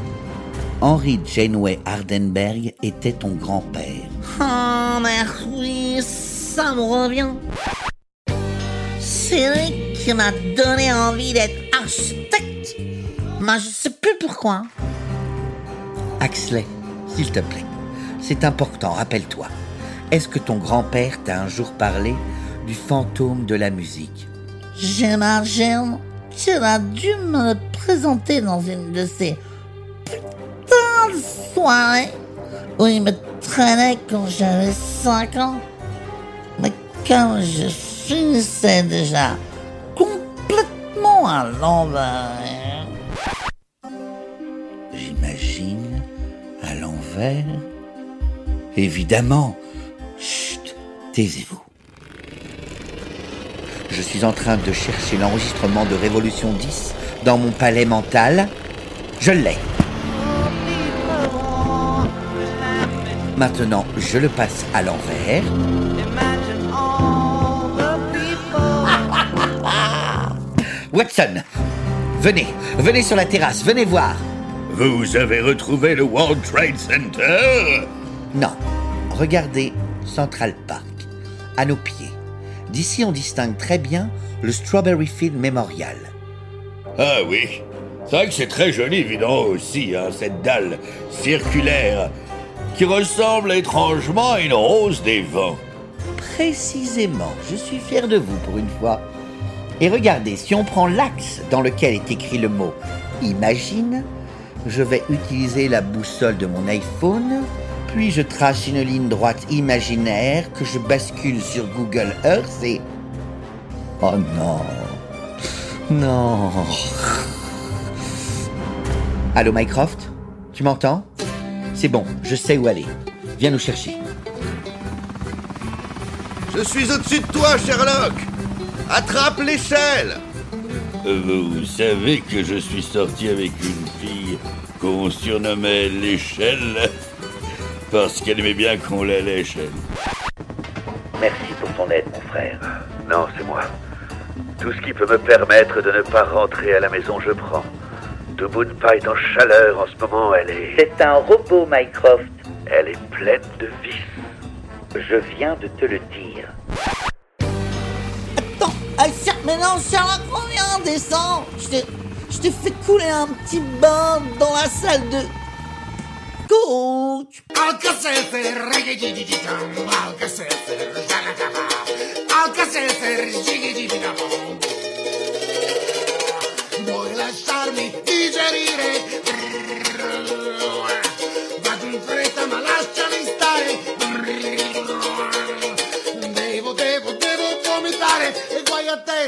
Henry Janeway Hardenberg était ton grand-père. Oh, mais oui, ça me revient. C'est lui qui m'a donné envie d'être architecte. Mais je sais plus pourquoi. Axley, s'il te plaît, c'est important, rappelle-toi. Est-ce que ton grand-père t'a un jour parlé du fantôme de la musique? J'imagine qu'il a dû me le présenter dans une de ces putains de soirées où il me traînait quand j'avais 5 ans. Mais comme je finissais déjà complètement à l'envers. Évidemment. Chut, taisez-vous. Je suis en train de chercher l'enregistrement de Révolution 10 dans mon palais mental. Je l'ai. Maintenant, je le passe à l'envers. (laughs) Watson, venez, venez sur la terrasse, venez voir. Vous avez retrouvé le World Trade Center? Non, regardez Central Park, à nos pieds. D'ici, on distingue très bien le Strawberry Field Memorial. Ah oui, c'est vrai que c'est très joli, évidemment aussi, hein, cette dalle circulaire qui ressemble étrangement à une rose des vents. Précisément, je suis fier de vous pour une fois. Et regardez, si on prend l'axe dans lequel est écrit le mot imagine, je vais utiliser la boussole de mon iPhone, puis je trace une ligne droite imaginaire que je bascule sur Google Earth et... Oh non Non. Allô, Mycroft? Tu m'entends? C'est bon, je sais où aller. Viens nous chercher. Je suis au-dessus de toi, Sherlock Attrape l'échelle Vous savez que je suis sorti avec une fille qu'on surnommait l'échelle parce qu'elle aimait bien qu'on la lèche. elle. Merci pour ton aide, mon frère. Non, c'est moi. Tout ce qui peut me permettre de ne pas rentrer à la maison, je prends. Tubunpa est en chaleur en ce moment, elle est... C'est un robot, Mycroft. Elle est pleine de vices. Je viens de te le dire. Attends, ah, mais non, Sherlock, Je t'ai, fait couler un petit bain dans la salle de lasciami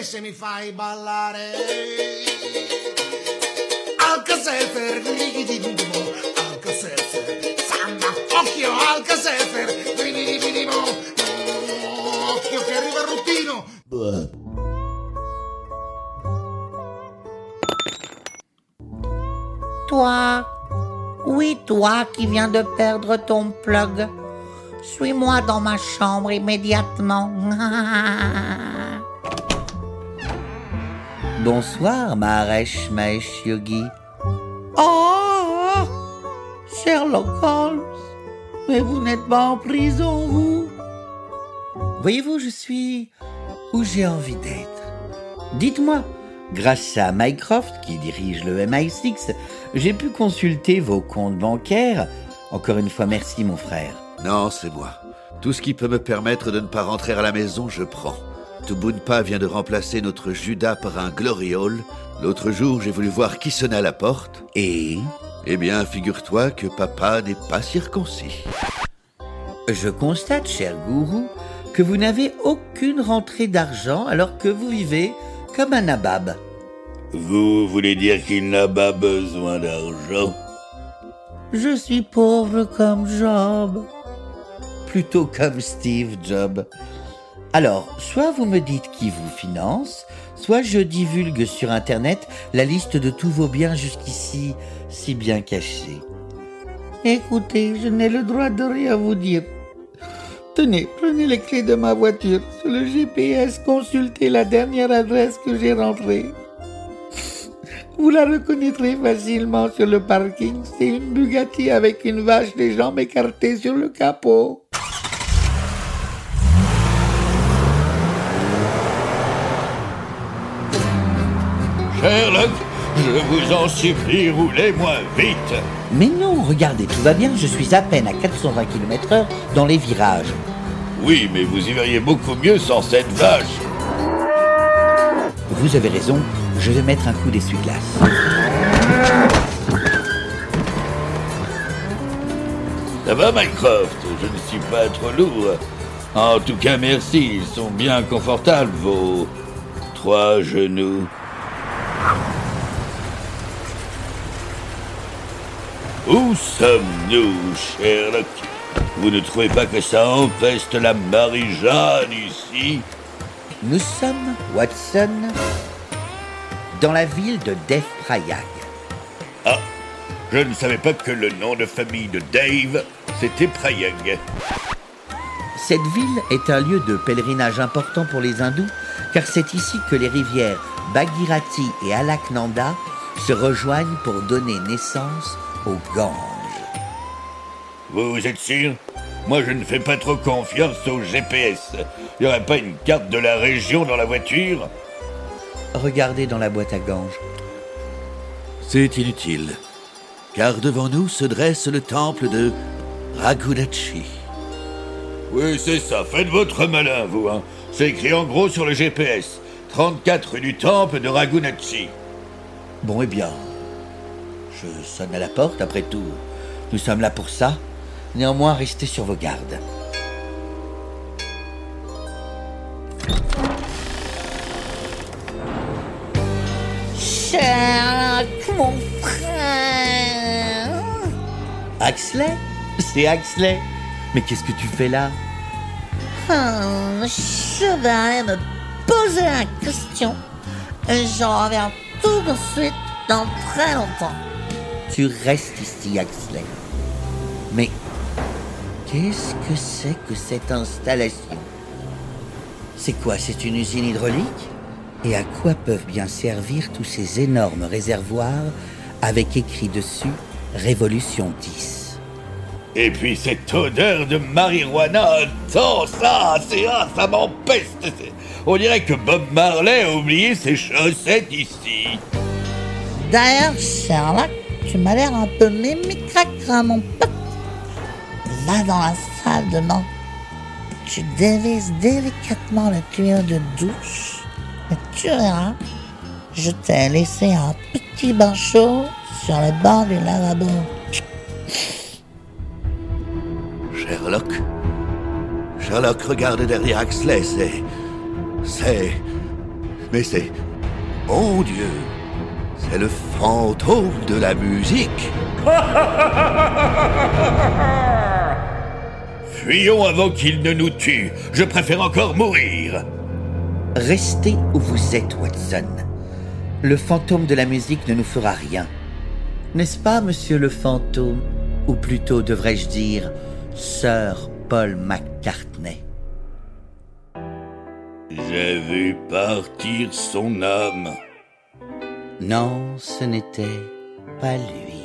se mi fai ballare. Alka-Seltzer, samba, occhio, rigidi-di-dum. Occhio che arriva il. Toi, oui, toi qui viens de perdre ton plug. Suis-moi dans ma chambre immédiatement. (laughs) Bonsoir, Mahesh Mahesh Yogi. Oh, Sherlock Holmes, mais vous n'êtes pas en prison, vous Voyez-vous, je suis où j'ai envie d'être. Dites-moi, grâce à Mycroft, qui dirige le MI6, j'ai pu consulter vos comptes bancaires. Encore une fois, merci, mon frère. Non, c'est moi. Tout ce qui peut me permettre de ne pas rentrer à la maison, je prends. Tubunpa vient de remplacer notre Judas par un Glory Hall. L'autre jour, j'ai voulu voir qui sonnait à la porte. Et? Eh bien, figure-toi que papa n'est pas circoncis. Je constate, cher gourou, que vous n'avez aucune rentrée d'argent alors que vous vivez comme un nabab. Vous voulez dire qu'il n'a pas besoin d'argent? Je suis pauvre comme Job. Plutôt comme Steve Jobs. Alors, soit vous me dites qui vous finance, soit je divulgue sur Internet la liste de tous vos biens jusqu'ici si bien cachés. Écoutez, je n'ai le droit de rien vous dire. Tenez, prenez les clés de ma voiture. Sur le GPS, consultez la dernière adresse que j'ai rentrée. Vous la reconnaîtrez facilement sur le parking. C'est une Bugatti avec une vache des jambes écartées sur le capot. Sherlock, je vous en supplie, roulez moins vite. Mais non, regardez, tout va bien, je suis à peine à 420 km heure dans les virages. Oui, mais vous y verriez beaucoup mieux sans cette vache. Vous avez raison, je vais mettre un coup d'essuie-glace. Ça va, Mycroft? Je ne suis pas trop lourd. En tout cas, merci, ils sont bien confortables, vos trois genoux. Où sommes-nous, Sherlock Vous ne trouvez pas que ça empeste la Marie-Jeanne ici? Nous sommes, Watson, dans la ville de Defrayag. Ah, je ne savais pas que le nom de famille de Dave, c'était Prayag. Cette ville est un lieu de pèlerinage important pour les hindous, car c'est ici que les rivières Bhagirathi et Alaknanda se rejoignent pour donner naissance au Gange. Vous êtes sûr? Moi, je ne fais pas trop confiance au GPS. Il n'y aurait pas une carte de la région dans la voiture? Regardez dans la boîte à gange. C'est inutile, car devant nous se dresse le temple de Ragunachi. Oui, c'est ça. Faites votre malin, vous. Hein. C'est écrit en gros sur le GPS. 34 rue du Temple de Ragunachi. Bon, eh bien, je sonne à la porte, après tout. Nous sommes là pour ça. Néanmoins, restez sur vos gardes. Sherlock, mon frère. Axley C'est Axley Mais qu'est-ce que tu fais là? Je vais me poser la question et je reviens tout de suite dans très longtemps. Tu restes ici, Axley. Mais qu'est-ce que c'est que cette installation? C'est quoi? C'est une usine hydraulique? Et à quoi peuvent bien servir tous ces énormes réservoirs avec écrit dessus Révolution 10 Et puis cette odeur de marijuana, attends, ça, c'est ah, ça m'empeste. On dirait que Bob Marley a oublié ses chaussettes ici. D'ailleurs, Sherlock, tu m'as l'air un peu mimi-cracra, mon pote. Va dans la salle de bain. Tu dévises délicatement le tuyau de douche et tu verras, je t'ai laissé un petit bain chaud sur le bord du lavabo. Sherlock? Sherlock, regarde derrière Axley, c'est. C'est. Mais c'est. Mon Dieu C'est le fantôme de la musique (laughs) Fuyons avant qu'il ne nous tue. Je préfère encore mourir. Restez où vous êtes, Watson. Le fantôme de la musique ne nous fera rien. N'est-ce pas, monsieur le fantôme? Ou plutôt, devrais-je dire, Sir Paul McCartney? J'ai vu partir son âme. Non, ce n'était pas lui.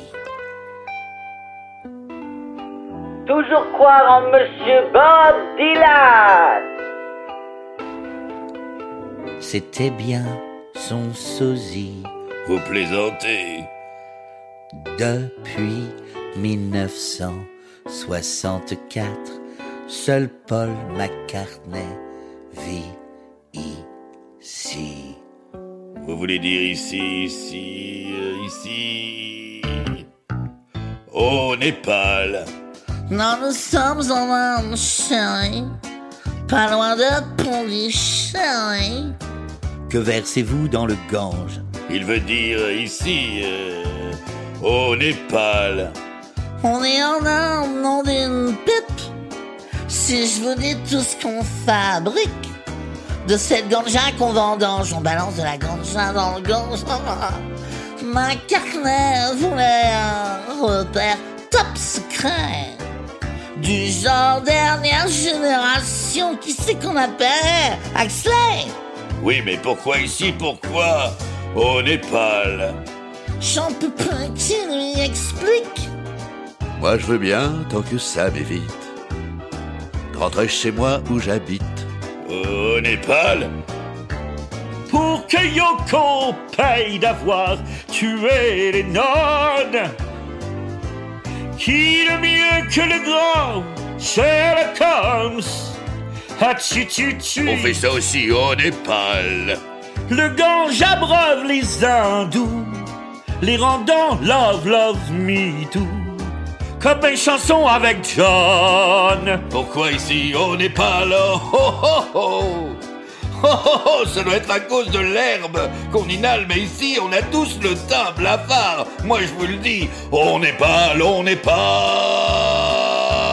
Toujours croire en Monsieur Bob Dylan. C'était bien son sosie. Vous plaisantez. Depuis 1964, seul Paul McCartney vit ici. Vous voulez dire ici, ici, euh, ici. Au Népal. Non, nous sommes en Inde, chérie. Pas loin de Pondy, chérie. Que versez-vous dans le Gange? Il veut dire ici, euh, au Népal. On est en Inde, non d'une pipe. Si je vous dis tout ce qu'on fabrique, de cette ganja qu'on vendange, on balance de la ganja dans le gange. (laughs) McCartney voulait un repère top secret. Du genre dernière génération, qui c'est qu'on appelle Axley Oui, mais pourquoi ici? Pourquoi au Népal? J'en peux plus qui lui explique. Moi, je veux bien, tant que ça m'évite. Rentrer chez moi où j'habite. Au Népal Pour que Yoko paye d'avoir tué les nonnes. Qui de mieux que le grand Sherlock Holmes Ah, tu, tu, tu. On fait ça aussi au Népal. Le gange abreuve les hindous, les rendant love, love me too. Comme une chanson avec John. Pourquoi ici au Népal Oh oh oh oh Oh, oh, oh, ça doit être à cause de l'herbe qu'on inhale, mais ici on a tous le teint blafard. Moi je vous le dis, on n'est pas, on n'est pas.